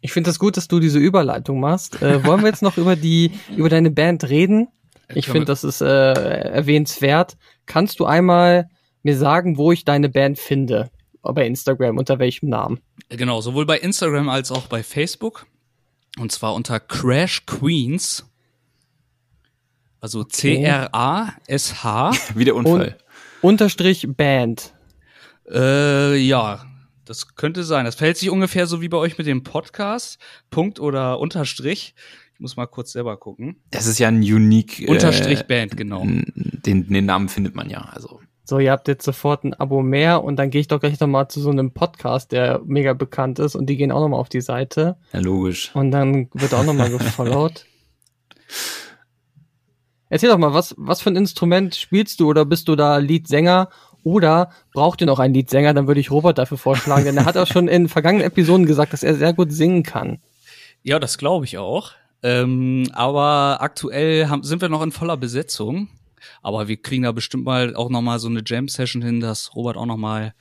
Ich finde es das gut, dass du diese Überleitung machst. Äh, wollen wir jetzt noch über die, über deine Band reden? Ich finde, das ist äh, erwähnenswert. Kannst du einmal mir sagen, wo ich deine Band finde? Bei Instagram, unter welchem Namen? Genau, sowohl bei Instagram als auch bei Facebook. Und zwar unter Crash Queens. Also Okay. C-R-A-S-H. Wie der Unfall. Unterstrich Band. Äh, ja, das könnte sein. Das verhält sich ungefähr so wie bei euch mit dem Podcast. Punkt oder Unterstrich. Ich muss mal kurz selber gucken. Es ist ja ein unique. Unterstrich äh, Band, genau. Den, den Namen findet man ja. Also So, ihr habt jetzt sofort ein Abo mehr und dann gehe ich doch gleich nochmal zu so einem Podcast, der mega bekannt ist und die gehen auch nochmal auf die Seite ja, logisch. und dann wird auch nochmal gefollowt. Erzähl doch mal, was, was für ein Instrument spielst du oder bist du da Leadsänger oder braucht ihr noch einen Leadsänger? Dann würde ich Robert dafür vorschlagen, denn er hat auch schon in vergangenen Episoden gesagt, dass er sehr gut singen kann. Ja, das glaube ich auch. Ähm, aber aktuell haben, sind wir noch in voller Besetzung. Aber wir kriegen da bestimmt mal auch noch mal so eine Jam-Session hin, dass Robert auch noch mal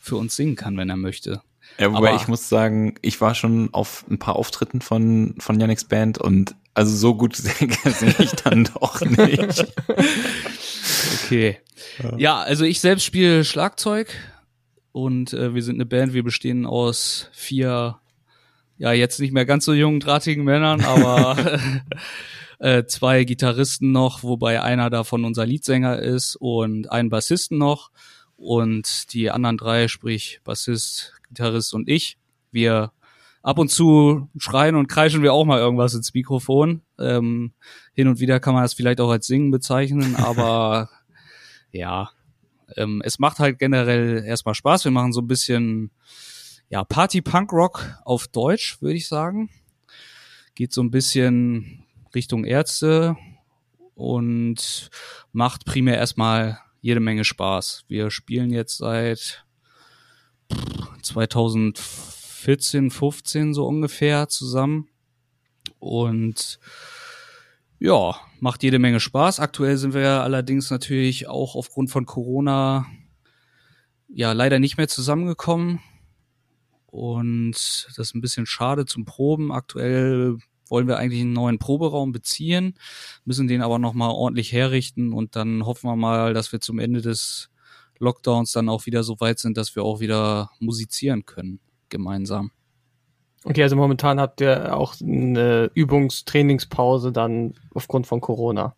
für uns singen kann, wenn er möchte. Ja, wobei Aber- ich muss sagen, ich war schon auf ein paar Auftritten von, von Yannicks Band und also so gut singe singe ich dann doch nicht. Okay. Ja, also ich selbst spiele Schlagzeug und äh, wir sind eine Band, wir bestehen aus vier, ja, jetzt nicht mehr ganz so jungen, drahtigen Männern, aber äh, zwei Gitarristen noch, wobei einer davon unser Leadsänger ist und einen Bassisten noch und die anderen drei, sprich Bassist, Gitarrist und ich, wir ab und zu schreien und kreischen wir auch mal irgendwas ins Mikrofon. Ähm, hin und wieder kann man das vielleicht auch als Singen bezeichnen, aber ja, ähm, es macht halt generell erstmal Spaß. Wir machen so ein bisschen ja Party-Punk-Rock auf Deutsch, würde ich sagen. Geht so ein bisschen Richtung Ärzte und macht primär erstmal jede Menge Spaß. Wir spielen jetzt seit 2014, 15 so ungefähr zusammen und ja, macht jede Menge Spaß. Aktuell sind wir allerdings natürlich auch aufgrund von Corona ja leider nicht mehr zusammengekommen. Und das ist ein bisschen schade zum Proben. Aktuell wollen wir eigentlich einen neuen Proberaum beziehen, müssen den aber nochmal ordentlich herrichten und dann hoffen wir mal, dass wir zum Ende des Lockdowns dann auch wieder so weit sind, dass wir auch wieder musizieren können gemeinsam. Okay, also momentan habt ihr auch eine Übungstrainingspause dann aufgrund von Corona.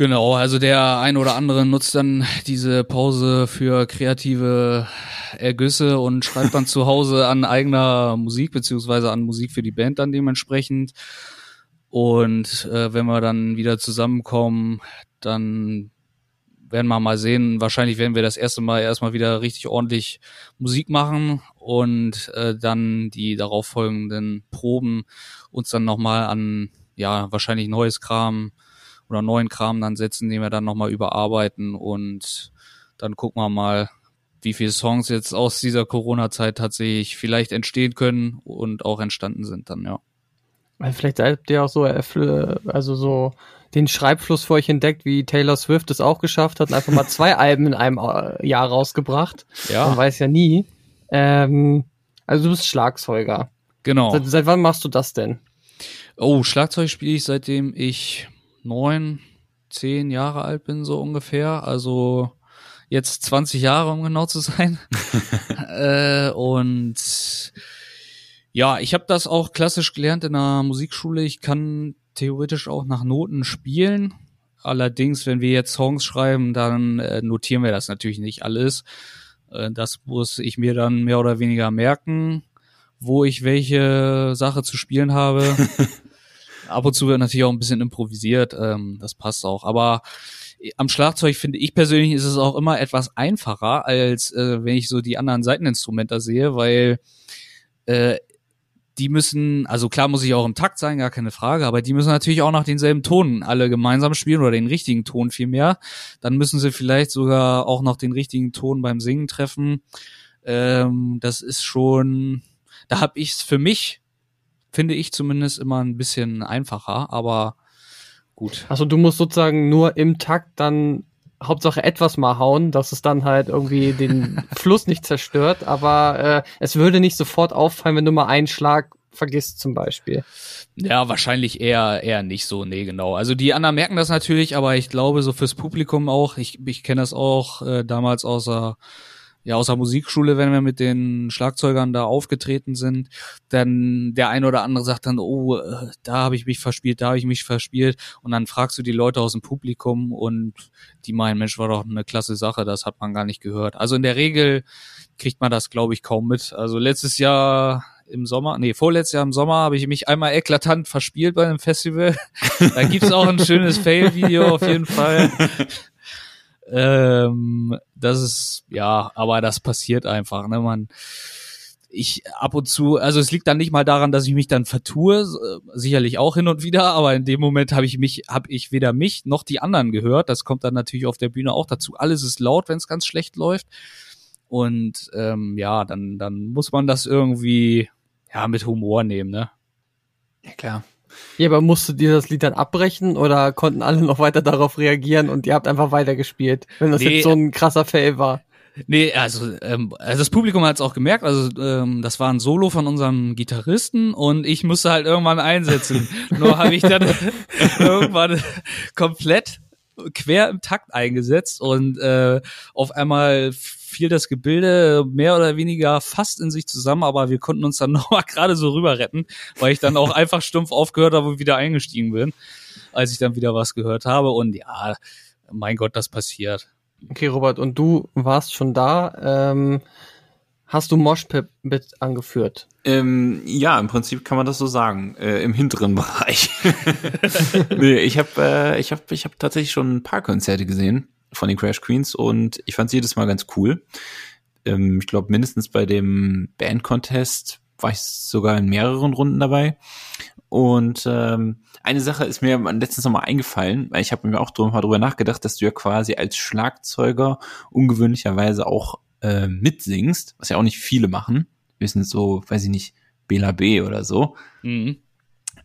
Genau, also der ein oder andere nutzt dann diese Pause für kreative Ergüsse und schreibt dann zu Hause an eigener Musik beziehungsweise an Musik für die Band dann dementsprechend. Und äh, wenn wir dann wieder zusammenkommen, dann werden wir mal sehen. Wahrscheinlich werden wir das erste Mal erstmal wieder richtig ordentlich Musik machen und äh, dann die darauf folgenden Proben uns dann nochmal an, ja, wahrscheinlich neues Kram oder neuen Kram dann setzen, den wir dann nochmal überarbeiten und dann gucken wir mal, wie viele Songs jetzt aus dieser Corona-Zeit tatsächlich vielleicht entstehen können und auch entstanden sind dann, ja. Weil Vielleicht habt ihr auch so, erfl- also so den Schreibfluss für euch entdeckt, wie Taylor Swift es auch geschafft hat und einfach mal zwei Alben in einem äh, Jahr rausgebracht. Man Ja, weiß ja nie. Ähm, also du bist Schlagzeuger. genau. Seit, seit wann machst du das denn? Oh, Schlagzeug spiele ich seitdem ich neun, zehn Jahre alt bin, so ungefähr. Also jetzt 20 Jahre, um genau zu sein. äh, und ja, ich habe das auch klassisch gelernt in der Musikschule. Ich kann theoretisch auch nach Noten spielen. Allerdings, wenn wir jetzt Songs schreiben, dann äh, notieren wir das natürlich nicht alles. Äh, das muss ich mir dann mehr oder weniger merken, wo ich welche Sache zu spielen habe. Ab und zu wird natürlich auch ein bisschen improvisiert, ähm, das passt auch. Aber am Schlagzeug finde ich persönlich ist es auch immer etwas einfacher, als äh, wenn ich so die anderen Seiteninstrumente sehe, weil äh, die müssen, also klar muss ich auch im Takt sein, gar keine Frage, aber die müssen natürlich auch noch denselben Ton alle gemeinsam spielen oder den richtigen Ton vielmehr. Dann müssen sie vielleicht sogar auch noch den richtigen Ton beim Singen treffen. Ähm, das ist schon, da habe ich es für mich, finde ich zumindest immer ein bisschen einfacher, aber gut. Also du musst sozusagen nur im Takt dann Hauptsache etwas mal hauen, dass es dann halt irgendwie den Fluss nicht zerstört, aber äh, es würde nicht sofort auffallen, wenn du mal einen Schlag vergisst zum Beispiel. Ja, wahrscheinlich eher eher nicht so, nee, genau. Also die anderen merken das natürlich, aber ich glaube so fürs Publikum auch, ich, ich kenne das auch äh, damals außer ja aus der Musikschule, wenn wir mit den Schlagzeugern da aufgetreten sind, dann der eine oder andere sagt dann, oh, äh, da habe ich mich verspielt, da habe ich mich verspielt und dann fragst du die Leute aus dem Publikum und die meinen, Mensch, war doch eine klasse Sache, das hat man gar nicht gehört. Also in der Regel kriegt man das, glaube ich, kaum mit. Also letztes Jahr im Sommer, nee, vorletztes Jahr im Sommer habe ich mich einmal eklatant verspielt bei einem Festival. da gibt's auch ein schönes Fail-Video auf jeden Fall. Ähm, das ist, ja, aber das passiert einfach, ne, man, ich ab und zu, also es liegt dann nicht mal daran, dass ich mich dann vertue, sicherlich auch hin und wieder, aber in dem Moment habe ich mich, habe ich weder mich noch die anderen gehört. Das kommt dann natürlich auf der Bühne auch dazu. Alles ist laut, wenn es ganz schlecht läuft. Und ähm, ja, dann, dann muss man das irgendwie ja mit Humor nehmen, ne? Ja, klar. Ja, aber musst du dir das Lied dann abbrechen oder konnten alle noch weiter darauf reagieren und ihr habt einfach weitergespielt, wenn das Nee. jetzt so ein krasser Fail war? Nee, also, ähm, also das Publikum hat es auch gemerkt. Also ähm, das war ein Solo von unserem Gitarristen und ich musste halt irgendwann einsetzen. Nur habe ich dann irgendwann komplett quer im Takt eingesetzt und äh, auf einmal fiel das Gebilde mehr oder weniger fast in sich zusammen, aber wir konnten uns dann nochmal gerade so rüber retten, weil ich dann auch einfach stumpf aufgehört habe und wieder eingestiegen bin, als ich dann wieder was gehört habe. Und ja, mein Gott, das passiert. Okay, Robert, und du warst schon da. Ähm, hast du Moshpit angeführt? Ähm, ja, im Prinzip kann man das so sagen, äh, im hinteren Bereich. nee, ich habe äh, ich hab, ich hab tatsächlich schon ein paar Konzerte gesehen von den Crash Queens und ich fand jedes Mal ganz cool. Ähm, ich glaube, mindestens bei dem Band-Contest war ich sogar in mehreren Runden dabei. Und ähm, eine Sache ist mir letztens nochmal eingefallen, weil ich habe mir auch drüber, drüber nachgedacht, dass du ja quasi als Schlagzeuger ungewöhnlicherweise auch äh, mitsingst, was ja auch nicht viele machen. Wir sind so, weiß ich nicht, Bela B oder so. Mhm.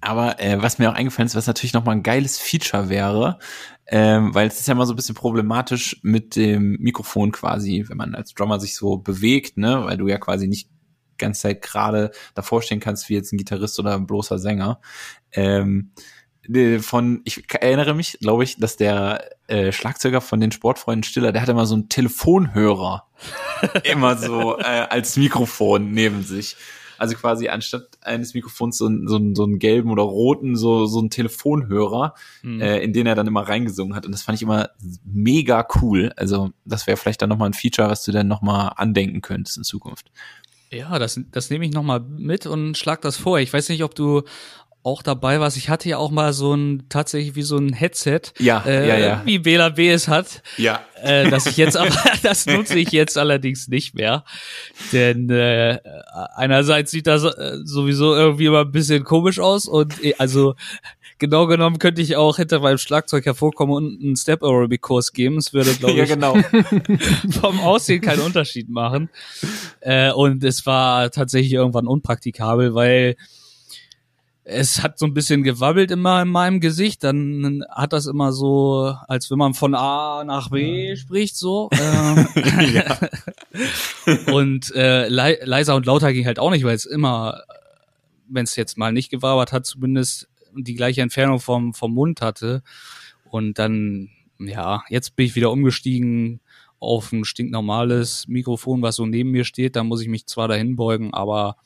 Aber äh, was mir auch eingefallen ist, was natürlich nochmal ein geiles Feature wäre, ähm, weil es ist ja immer so ein bisschen problematisch mit dem Mikrofon quasi, wenn man als Drummer sich so bewegt, ne, weil du ja quasi nicht ganze Zeit gerade davor stehen kannst, wie jetzt ein Gitarrist oder ein bloßer Sänger. Ähm, äh, von, ich erinnere mich, glaube ich, dass der äh, Schlagzeuger von den Sportfreunden Stiller, der hatte immer so einen Telefonhörer immer so äh, als Mikrofon neben sich. Also quasi anstatt eines Mikrofons so, ein- so, so einen gelben oder roten, so, so einen Telefonhörer, Mhm. äh, in den er dann immer reingesungen hat. Und das fand ich immer mega cool. Also das wäre vielleicht dann nochmal ein Feature, was du dann nochmal andenken könntest in Zukunft. Ja, das, das nehme ich nochmal mit und schlag das vor. Ich weiß nicht, ob du auch dabei warst. Ich hatte ja auch mal so ein, tatsächlich wie so ein Headset, Ja, äh, ja, ja. wie Bela B es hat, Ja. äh, das ich jetzt aber, das nutze ich jetzt allerdings nicht mehr. Denn äh, einerseits sieht das äh, sowieso irgendwie immer ein bisschen komisch aus und äh, also genau genommen könnte ich auch hinter meinem Schlagzeug hervorkommen und einen Step Aerobic Kurs geben. Es würde, glaube Ja, ich, genau. vom Aussehen keinen Unterschied machen. Äh, und es war tatsächlich irgendwann unpraktikabel, weil es hat so ein bisschen gewabbelt immer in meinem Gesicht. Dann hat das immer so, als wenn man von A nach B spricht, so. Ähm, und äh, lei leiser und lauter ging halt auch nicht, weil es immer, wenn es jetzt mal nicht gewabert hat, zumindest die gleiche Entfernung vom, vom Mund hatte. Und dann, ja, jetzt bin ich wieder umgestiegen auf ein stinknormales Mikrofon, was so neben mir steht. Da muss ich mich zwar dahin beugen, aber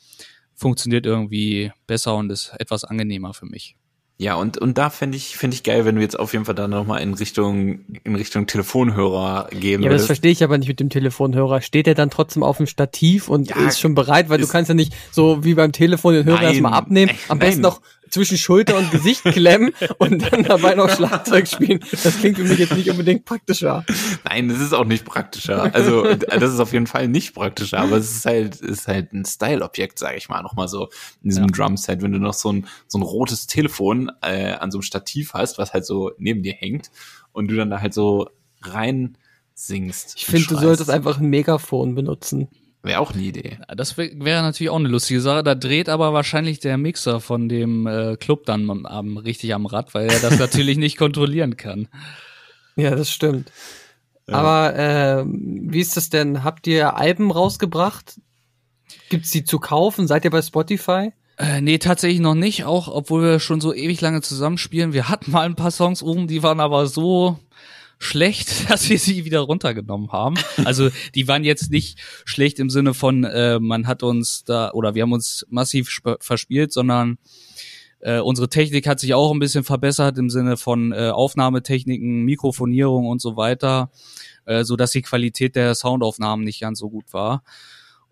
funktioniert irgendwie besser und ist etwas angenehmer für mich. Ja, und, und da fände ich, fände ich geil, wenn du jetzt auf jeden Fall dann nochmal in Richtung, in Richtung Telefonhörer gehen Ja, aber das würdest. verstehe ich aber nicht mit dem Telefonhörer. Steht er dann trotzdem auf dem Stativ und Ja, ist schon bereit, weil du kannst ja nicht so wie beim Telefon den Hörer Nein. erstmal abnehmen. Am Nein. besten noch zwischen Schulter und Gesicht klemmen und dann dabei noch Schlagzeug spielen. Das klingt für mich jetzt nicht unbedingt praktischer. Nein, das ist auch nicht praktischer. Also das ist auf jeden Fall nicht praktischer, aber es ist halt, ist halt ein Style-Objekt, sage ich mal, nochmal so in diesem Ja. Drumset. Wenn du noch so ein, so ein rotes Telefon äh, an so einem Stativ hast, was halt so neben dir hängt und du dann da halt so rein singst. Ich finde, du solltest einfach ein Megafon benutzen. Wäre auch eine Idee. Ja, Das wäre wär natürlich auch eine lustige Sache. Da dreht aber wahrscheinlich der Mixer von dem äh, Club dann am, am, richtig am Rad, weil er das natürlich nicht kontrollieren kann. Ja, das stimmt. Aber äh, wie ist das denn? Habt ihr Alben rausgebracht? Gibt's die zu kaufen? Seid ihr bei Spotify? Äh, nee, tatsächlich noch nicht, auch obwohl wir schon so ewig lange zusammenspielen. Wir hatten mal ein paar Songs oben, die waren aber so schlecht, dass wir sie wieder runtergenommen haben. Also die waren jetzt nicht schlecht im Sinne von, äh, man hat uns da oder wir haben uns massiv sp- verspielt, sondern äh, unsere Technik hat sich auch ein bisschen verbessert im Sinne von äh, Aufnahmetechniken, Mikrofonierung und so weiter, äh, so dass die Qualität der Soundaufnahmen nicht ganz so gut war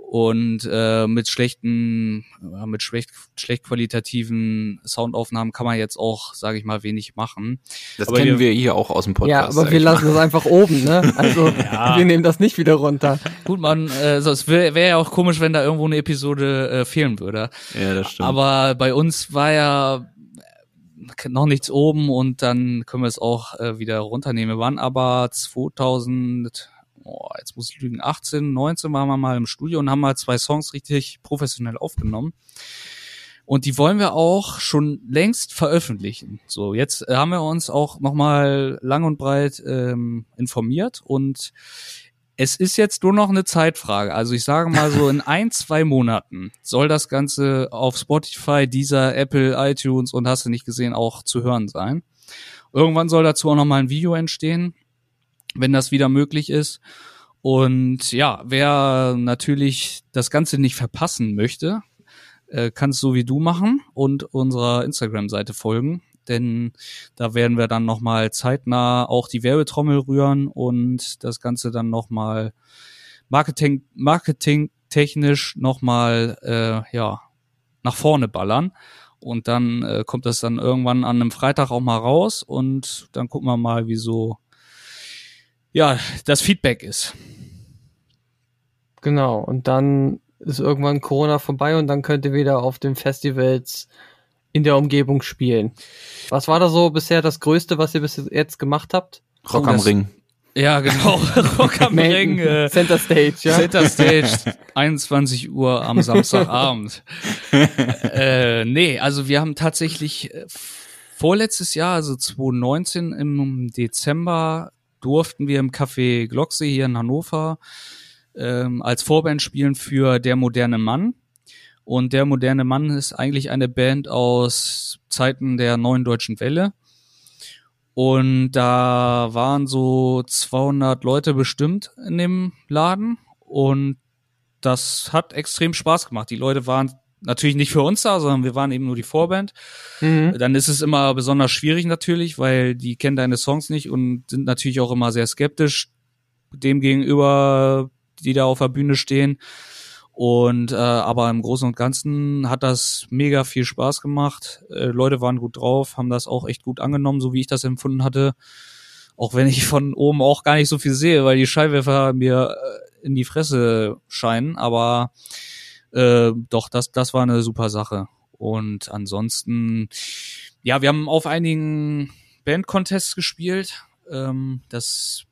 und äh, mit schlechten, ja, mit schlecht, schlecht qualitativen Soundaufnahmen kann man jetzt auch, sage ich mal, wenig machen. Das Aber kennen wir- wir hier auch aus dem Podcast. ja, aber wir lassen mal. das einfach oben, ne? Also wir nehmen das nicht wieder runter. Gut, man, äh, so, es wäre wär ja auch komisch, wenn da irgendwo eine Episode äh, fehlen würde. Ja, das stimmt. Aber bei uns war ja äh, noch nichts oben und dann können wir es auch äh, wieder runternehmen. Wir waren aber 2000, oh, jetzt muss ich lügen, 18, 19 waren wir mal im Studio und haben mal zwei Songs richtig professionell aufgenommen. Und die wollen wir auch schon längst veröffentlichen. So, jetzt äh, haben wir uns auch nochmal lang und breit ähm, informiert und es ist jetzt nur noch eine Zeitfrage. Also ich sage mal so, in ein, zwei Monaten soll das Ganze auf Spotify, dieser Apple, iTunes und hast du nicht gesehen, auch zu hören sein. Irgendwann soll dazu auch noch mal ein Video entstehen, wenn das wieder möglich ist. Und ja, wer natürlich das Ganze nicht verpassen möchte, äh, kann es so wie du machen und unserer Instagram-Seite folgen. Denn da werden wir dann nochmal zeitnah auch die Werbetrommel rühren und das Ganze dann nochmal Marketing, Marketing technisch nochmal äh, ja, nach vorne ballern. Und dann äh, kommt das dann irgendwann an einem Freitag auch mal raus und dann gucken wir mal, wie so ja, das Feedback ist. Genau. Und dann ist irgendwann Corona vorbei und dann könnt ihr wieder auf den Festivals in der Umgebung spielen. Was war da so bisher das Größte, was ihr bis jetzt gemacht habt? Rock Oh, am Ring. Ja, genau. Rock am Ring. Äh, Center Stage, ja. Center Stage, 21 Uhr am Samstagabend. äh, nee, also wir haben tatsächlich äh, vorletztes Jahr, also 2019 im Dezember, durften wir im Café Glocksee hier in Hannover ähm, als Vorband spielen für Der moderne Mann. Und Der moderne Mann ist eigentlich eine Band aus Zeiten der neuen deutschen Welle. Und da waren so 200 Leute bestimmt in dem Laden. Und das hat extrem Spaß gemacht. Die Leute waren natürlich nicht für uns da, sondern wir waren eben nur die Vorband. Mhm. Dann ist es immer besonders schwierig natürlich, weil die kennen deine Songs nicht und sind natürlich auch immer sehr skeptisch dem gegenüber, die da auf der Bühne stehen. Und äh, aber im Großen und Ganzen hat das mega viel Spaß gemacht. Äh, Leute waren gut drauf, haben das auch echt gut angenommen, so wie ich das empfunden hatte. Auch wenn ich von oben auch gar nicht so viel sehe, weil die Scheinwerfer mir äh, in die Fresse scheinen. Aber äh, doch, das, das war eine super Sache. Und ansonsten, ja, wir haben auf einigen Bandcontests gespielt. Ähm, das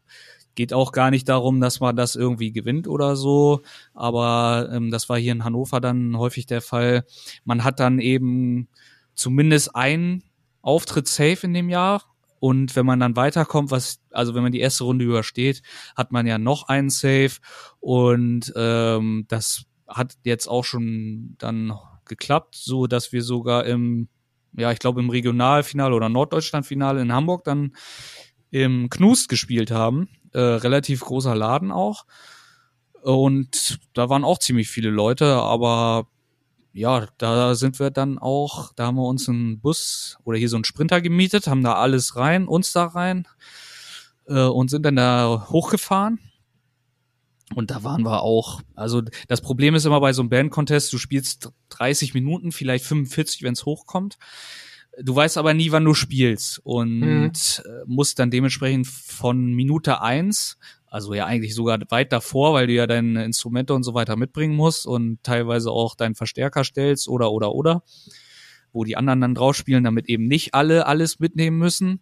geht auch gar nicht darum, dass man das irgendwie gewinnt oder so. Aber ähm, das war hier in Hannover dann häufig der Fall. Man hat dann eben zumindest einen Auftritt safe in dem Jahr. Und wenn man dann weiterkommt, was, also wenn man die erste Runde übersteht, hat man ja noch einen Safe. Und ähm, das hat jetzt auch schon dann geklappt, so dass wir sogar im, ja, ich glaube im Regionalfinale oder Norddeutschlandfinale in Hamburg dann im Knust gespielt haben. Äh, relativ großer Laden auch. Und da waren auch ziemlich viele Leute, aber ja, da sind wir dann auch, da haben wir uns einen Bus oder hier so einen Sprinter gemietet, haben da alles rein, uns da rein äh, und sind dann da hochgefahren. Und da waren wir auch, also das Problem ist immer bei so einem Band-Contest, du spielst 30 Minuten, vielleicht 45, wenn es hochkommt. Du weißt aber nie, wann du spielst und Mhm. äh, musst dann dementsprechend von Minute eins, also ja eigentlich sogar weit davor, weil du ja deine Instrumente und so weiter mitbringen musst und teilweise auch deinen Verstärker stellst oder oder oder, wo die anderen dann drauf spielen, damit eben nicht alle alles mitnehmen müssen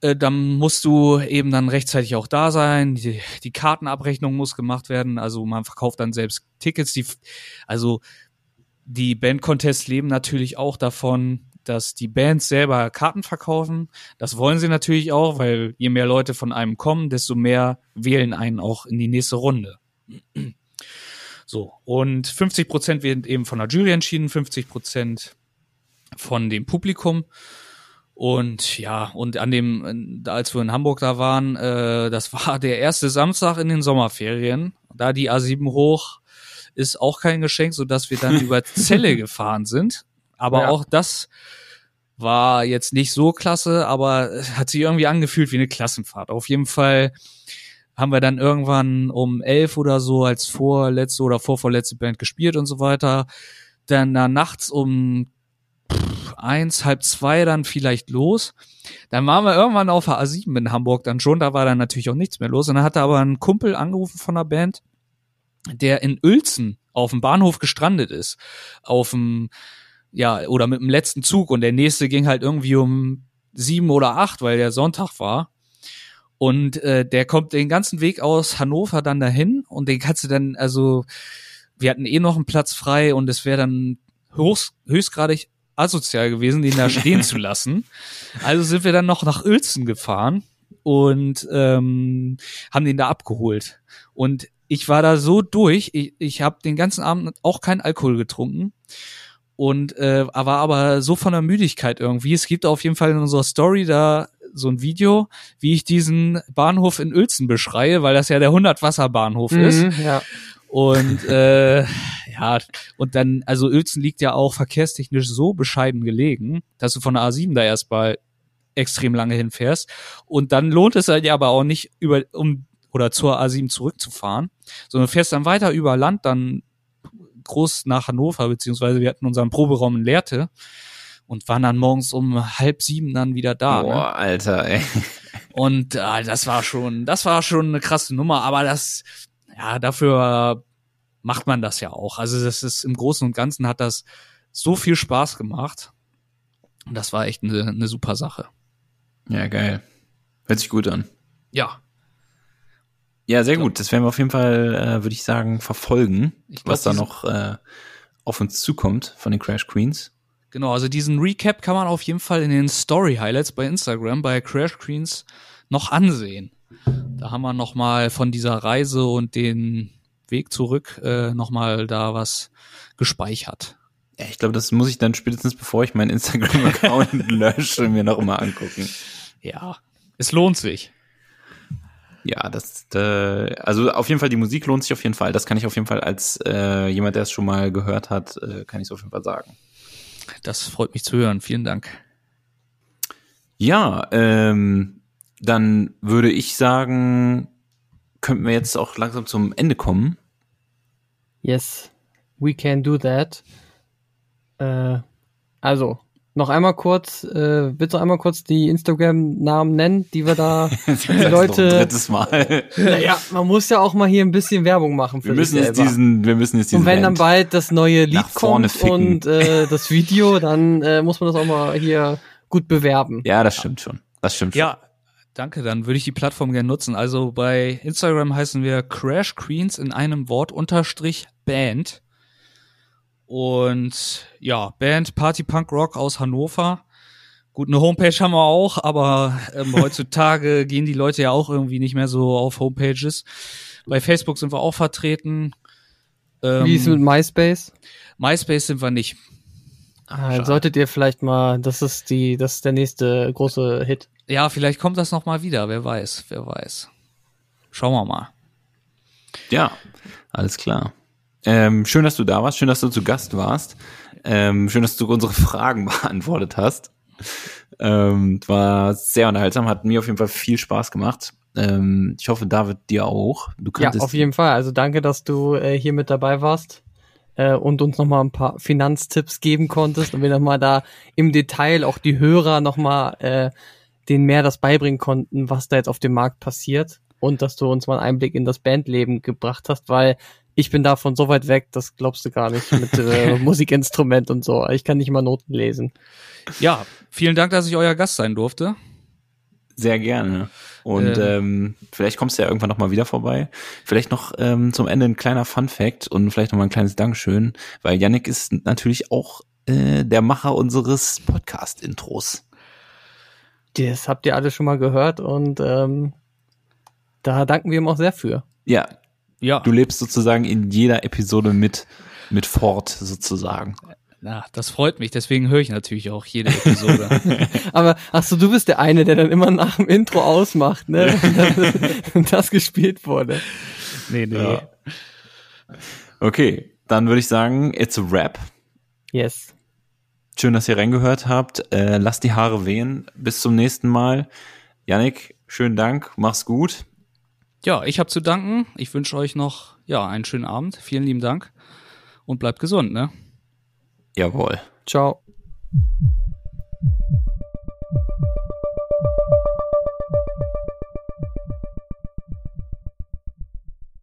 äh, dann musst du eben dann rechtzeitig auch da sein. Die, die Kartenabrechnung muss gemacht werden. Also man verkauft dann selbst Tickets. Die, also die Band-Contests leben natürlich auch davon, dass die Bands selber Karten verkaufen. Das wollen sie natürlich auch, weil je mehr Leute von einem kommen, desto mehr wählen einen auch in die nächste Runde. So, und 50 Prozent werden eben von der Jury entschieden, 50 Prozent von dem Publikum. Und ja, und an dem, äh, als wir in Hamburg da waren, äh, das war der erste Samstag in den Sommerferien. Da die A7 hoch ist auch kein Geschenk, so dass wir dann über Zelle gefahren sind. Aber Ja. auch das war jetzt nicht so klasse, aber hat sich irgendwie angefühlt wie eine Klassenfahrt. Auf jeden Fall haben wir dann irgendwann um elf oder so als vorletzte oder vorvorletzte Band gespielt und so weiter. Dann da nachts um eins, halb zwei dann vielleicht los. Dann waren wir irgendwann auf der A7 in Hamburg dann schon, da war dann natürlich auch nichts mehr los. Und dann hatte aber ein Kumpel angerufen von der Band, der in Uelzen auf dem Bahnhof gestrandet ist. Auf dem, ja, oder mit dem letzten Zug und der nächste ging halt irgendwie um sieben oder acht, weil der Sonntag war. Und äh, der kommt den ganzen Weg aus Hannover dann dahin und den kannst du dann, also wir hatten eh noch einen Platz frei und es wäre dann höchst, höchstgradig asozial gewesen, den da stehen zu lassen. Also sind wir dann noch nach Uelzen gefahren und ähm, haben den da abgeholt. Und ich war da so durch, ich, ich habe den ganzen Abend auch keinen Alkohol getrunken und äh, war aber so von der Müdigkeit irgendwie. Es gibt auf jeden Fall in unserer Story da so ein Video, wie ich diesen Bahnhof in Uelzen beschreie, weil das ja der 100-Wasser-Bahnhof ist. Mhm, ja. Und äh, ja, und dann, also Uelzen liegt ja auch verkehrstechnisch so bescheiden gelegen, dass du von der A7 da erstmal extrem lange hinfährst. Und dann lohnt es halt ja aber auch nicht über um oder zur A7 zurückzufahren, sondern du fährst dann weiter über Land, dann groß nach Hannover, beziehungsweise wir hatten unseren Proberaum in Lehrte und waren dann morgens um halb sieben dann wieder da. Ne? Boah, Alter, ey. Und äh, das war schon, das war schon eine krasse Nummer, aber das, ja, dafür macht man das ja auch. Also das ist im Großen und Ganzen hat das so viel Spaß gemacht. Und das war echt eine, eine super Sache. Ja, geil. Hört sich gut an. Ja. Ja, sehr gut. Das werden wir auf jeden Fall, äh, würde ich sagen, verfolgen, Ich glaub, was da noch äh, auf uns zukommt von den Crash Queens. Genau, also diesen Recap kann man auf jeden Fall in den Story Highlights bei Instagram, bei Crash Queens noch ansehen. Da haben wir noch mal von dieser Reise und den Weg zurück äh, noch mal da was gespeichert. Ja, ich glaube, das muss ich dann spätestens, bevor ich meinen Instagram-Account lösche, mir noch mal angucken. Ja, es lohnt sich. Ja, das, äh, also auf jeden Fall, die Musik lohnt sich auf jeden Fall. Das kann ich auf jeden Fall als äh, jemand, der es schon mal gehört hat, äh, kann ich es auf jeden Fall sagen. Das freut mich zu hören. Vielen Dank. Ja, ähm, dann würde ich sagen, könnten wir jetzt auch langsam zum Ende kommen. Yes, we can do that. Äh, also, noch einmal kurz, äh, willst du einmal kurz die Instagram-Namen nennen, die wir da, Das Leute- drittes Mal. naja, man muss ja auch mal hier ein bisschen Werbung machen für Wir müssen jetzt diesen, wir müssen jetzt diesen Und wenn dann bald das neue Lied kommt ficken. und äh, das Video, dann äh, muss man das auch mal hier gut bewerben. Ja, das stimmt schon. Das stimmt schon. Ja, danke. Dann würde ich die Plattform gerne nutzen. Also bei Instagram heißen wir Crash Queens in einem Wort unterstrich Band. Und ja, Band Party Punk Rock aus Hannover. Gut, eine Homepage haben wir auch, aber ähm, heutzutage gehen die Leute ja auch irgendwie nicht mehr so auf Homepages. Bei Facebook sind wir auch vertreten. Ähm, Wie ist es mit MySpace? MySpace sind wir nicht. Ah, solltet ihr vielleicht mal, das ist die, das ist der nächste große Hit. Ja, vielleicht kommt das noch mal wieder. Wer weiß, wer weiß. Schauen wir mal. Ja, alles klar. Ähm, schön, dass du da warst. Schön, dass du zu Gast warst. Ähm, schön, dass du unsere Fragen beantwortet hast. Ähm, war sehr unterhaltsam, hat mir auf jeden Fall viel Spaß gemacht. Ähm, ich hoffe, David, dir auch. Du Ja, auf jeden Fall. Also danke, dass du äh, hier mit dabei warst äh, und uns nochmal ein paar Finanztipps geben konntest und wir nochmal da im Detail auch die Hörer nochmal äh, denen mehr das beibringen konnten, was da jetzt auf dem Markt passiert und dass du uns mal einen Einblick in das Bandleben gebracht hast, weil ich bin davon so weit weg, das glaubst du gar nicht mit äh, Musikinstrument und so. Ich kann nicht mal Noten lesen. Ja, vielen Dank, dass ich euer Gast sein durfte. Sehr gerne. Und Ähm. ähm, vielleicht kommst du ja irgendwann noch mal wieder vorbei. Vielleicht noch ähm, zum Ende ein kleiner Fun Fact und vielleicht noch mal ein kleines Dankeschön, weil Yannick ist natürlich auch äh, der Macher unseres Podcast-Intros. Das habt ihr alle schon mal gehört und ähm, da danken wir ihm auch sehr für. Ja, Ja, du lebst sozusagen in jeder Episode mit mit fort sozusagen. na, das freut mich. Deswegen höre ich natürlich auch jede Episode. Aber ach so, du bist der eine, der dann immer nach dem Intro ausmacht, ne? Und das gespielt wurde. nee, nee. Ja. Okay, dann würde ich sagen, it's a wrap. Yes. Schön, dass ihr reingehört habt. Äh, lasst die Haare wehen. Bis zum nächsten Mal. Yannick, schönen Dank. Mach's gut. Ja, ich habe zu danken. Ich wünsche euch noch ja einen schönen Abend. Vielen lieben Dank und bleibt gesund, ne? Jawohl. Ciao.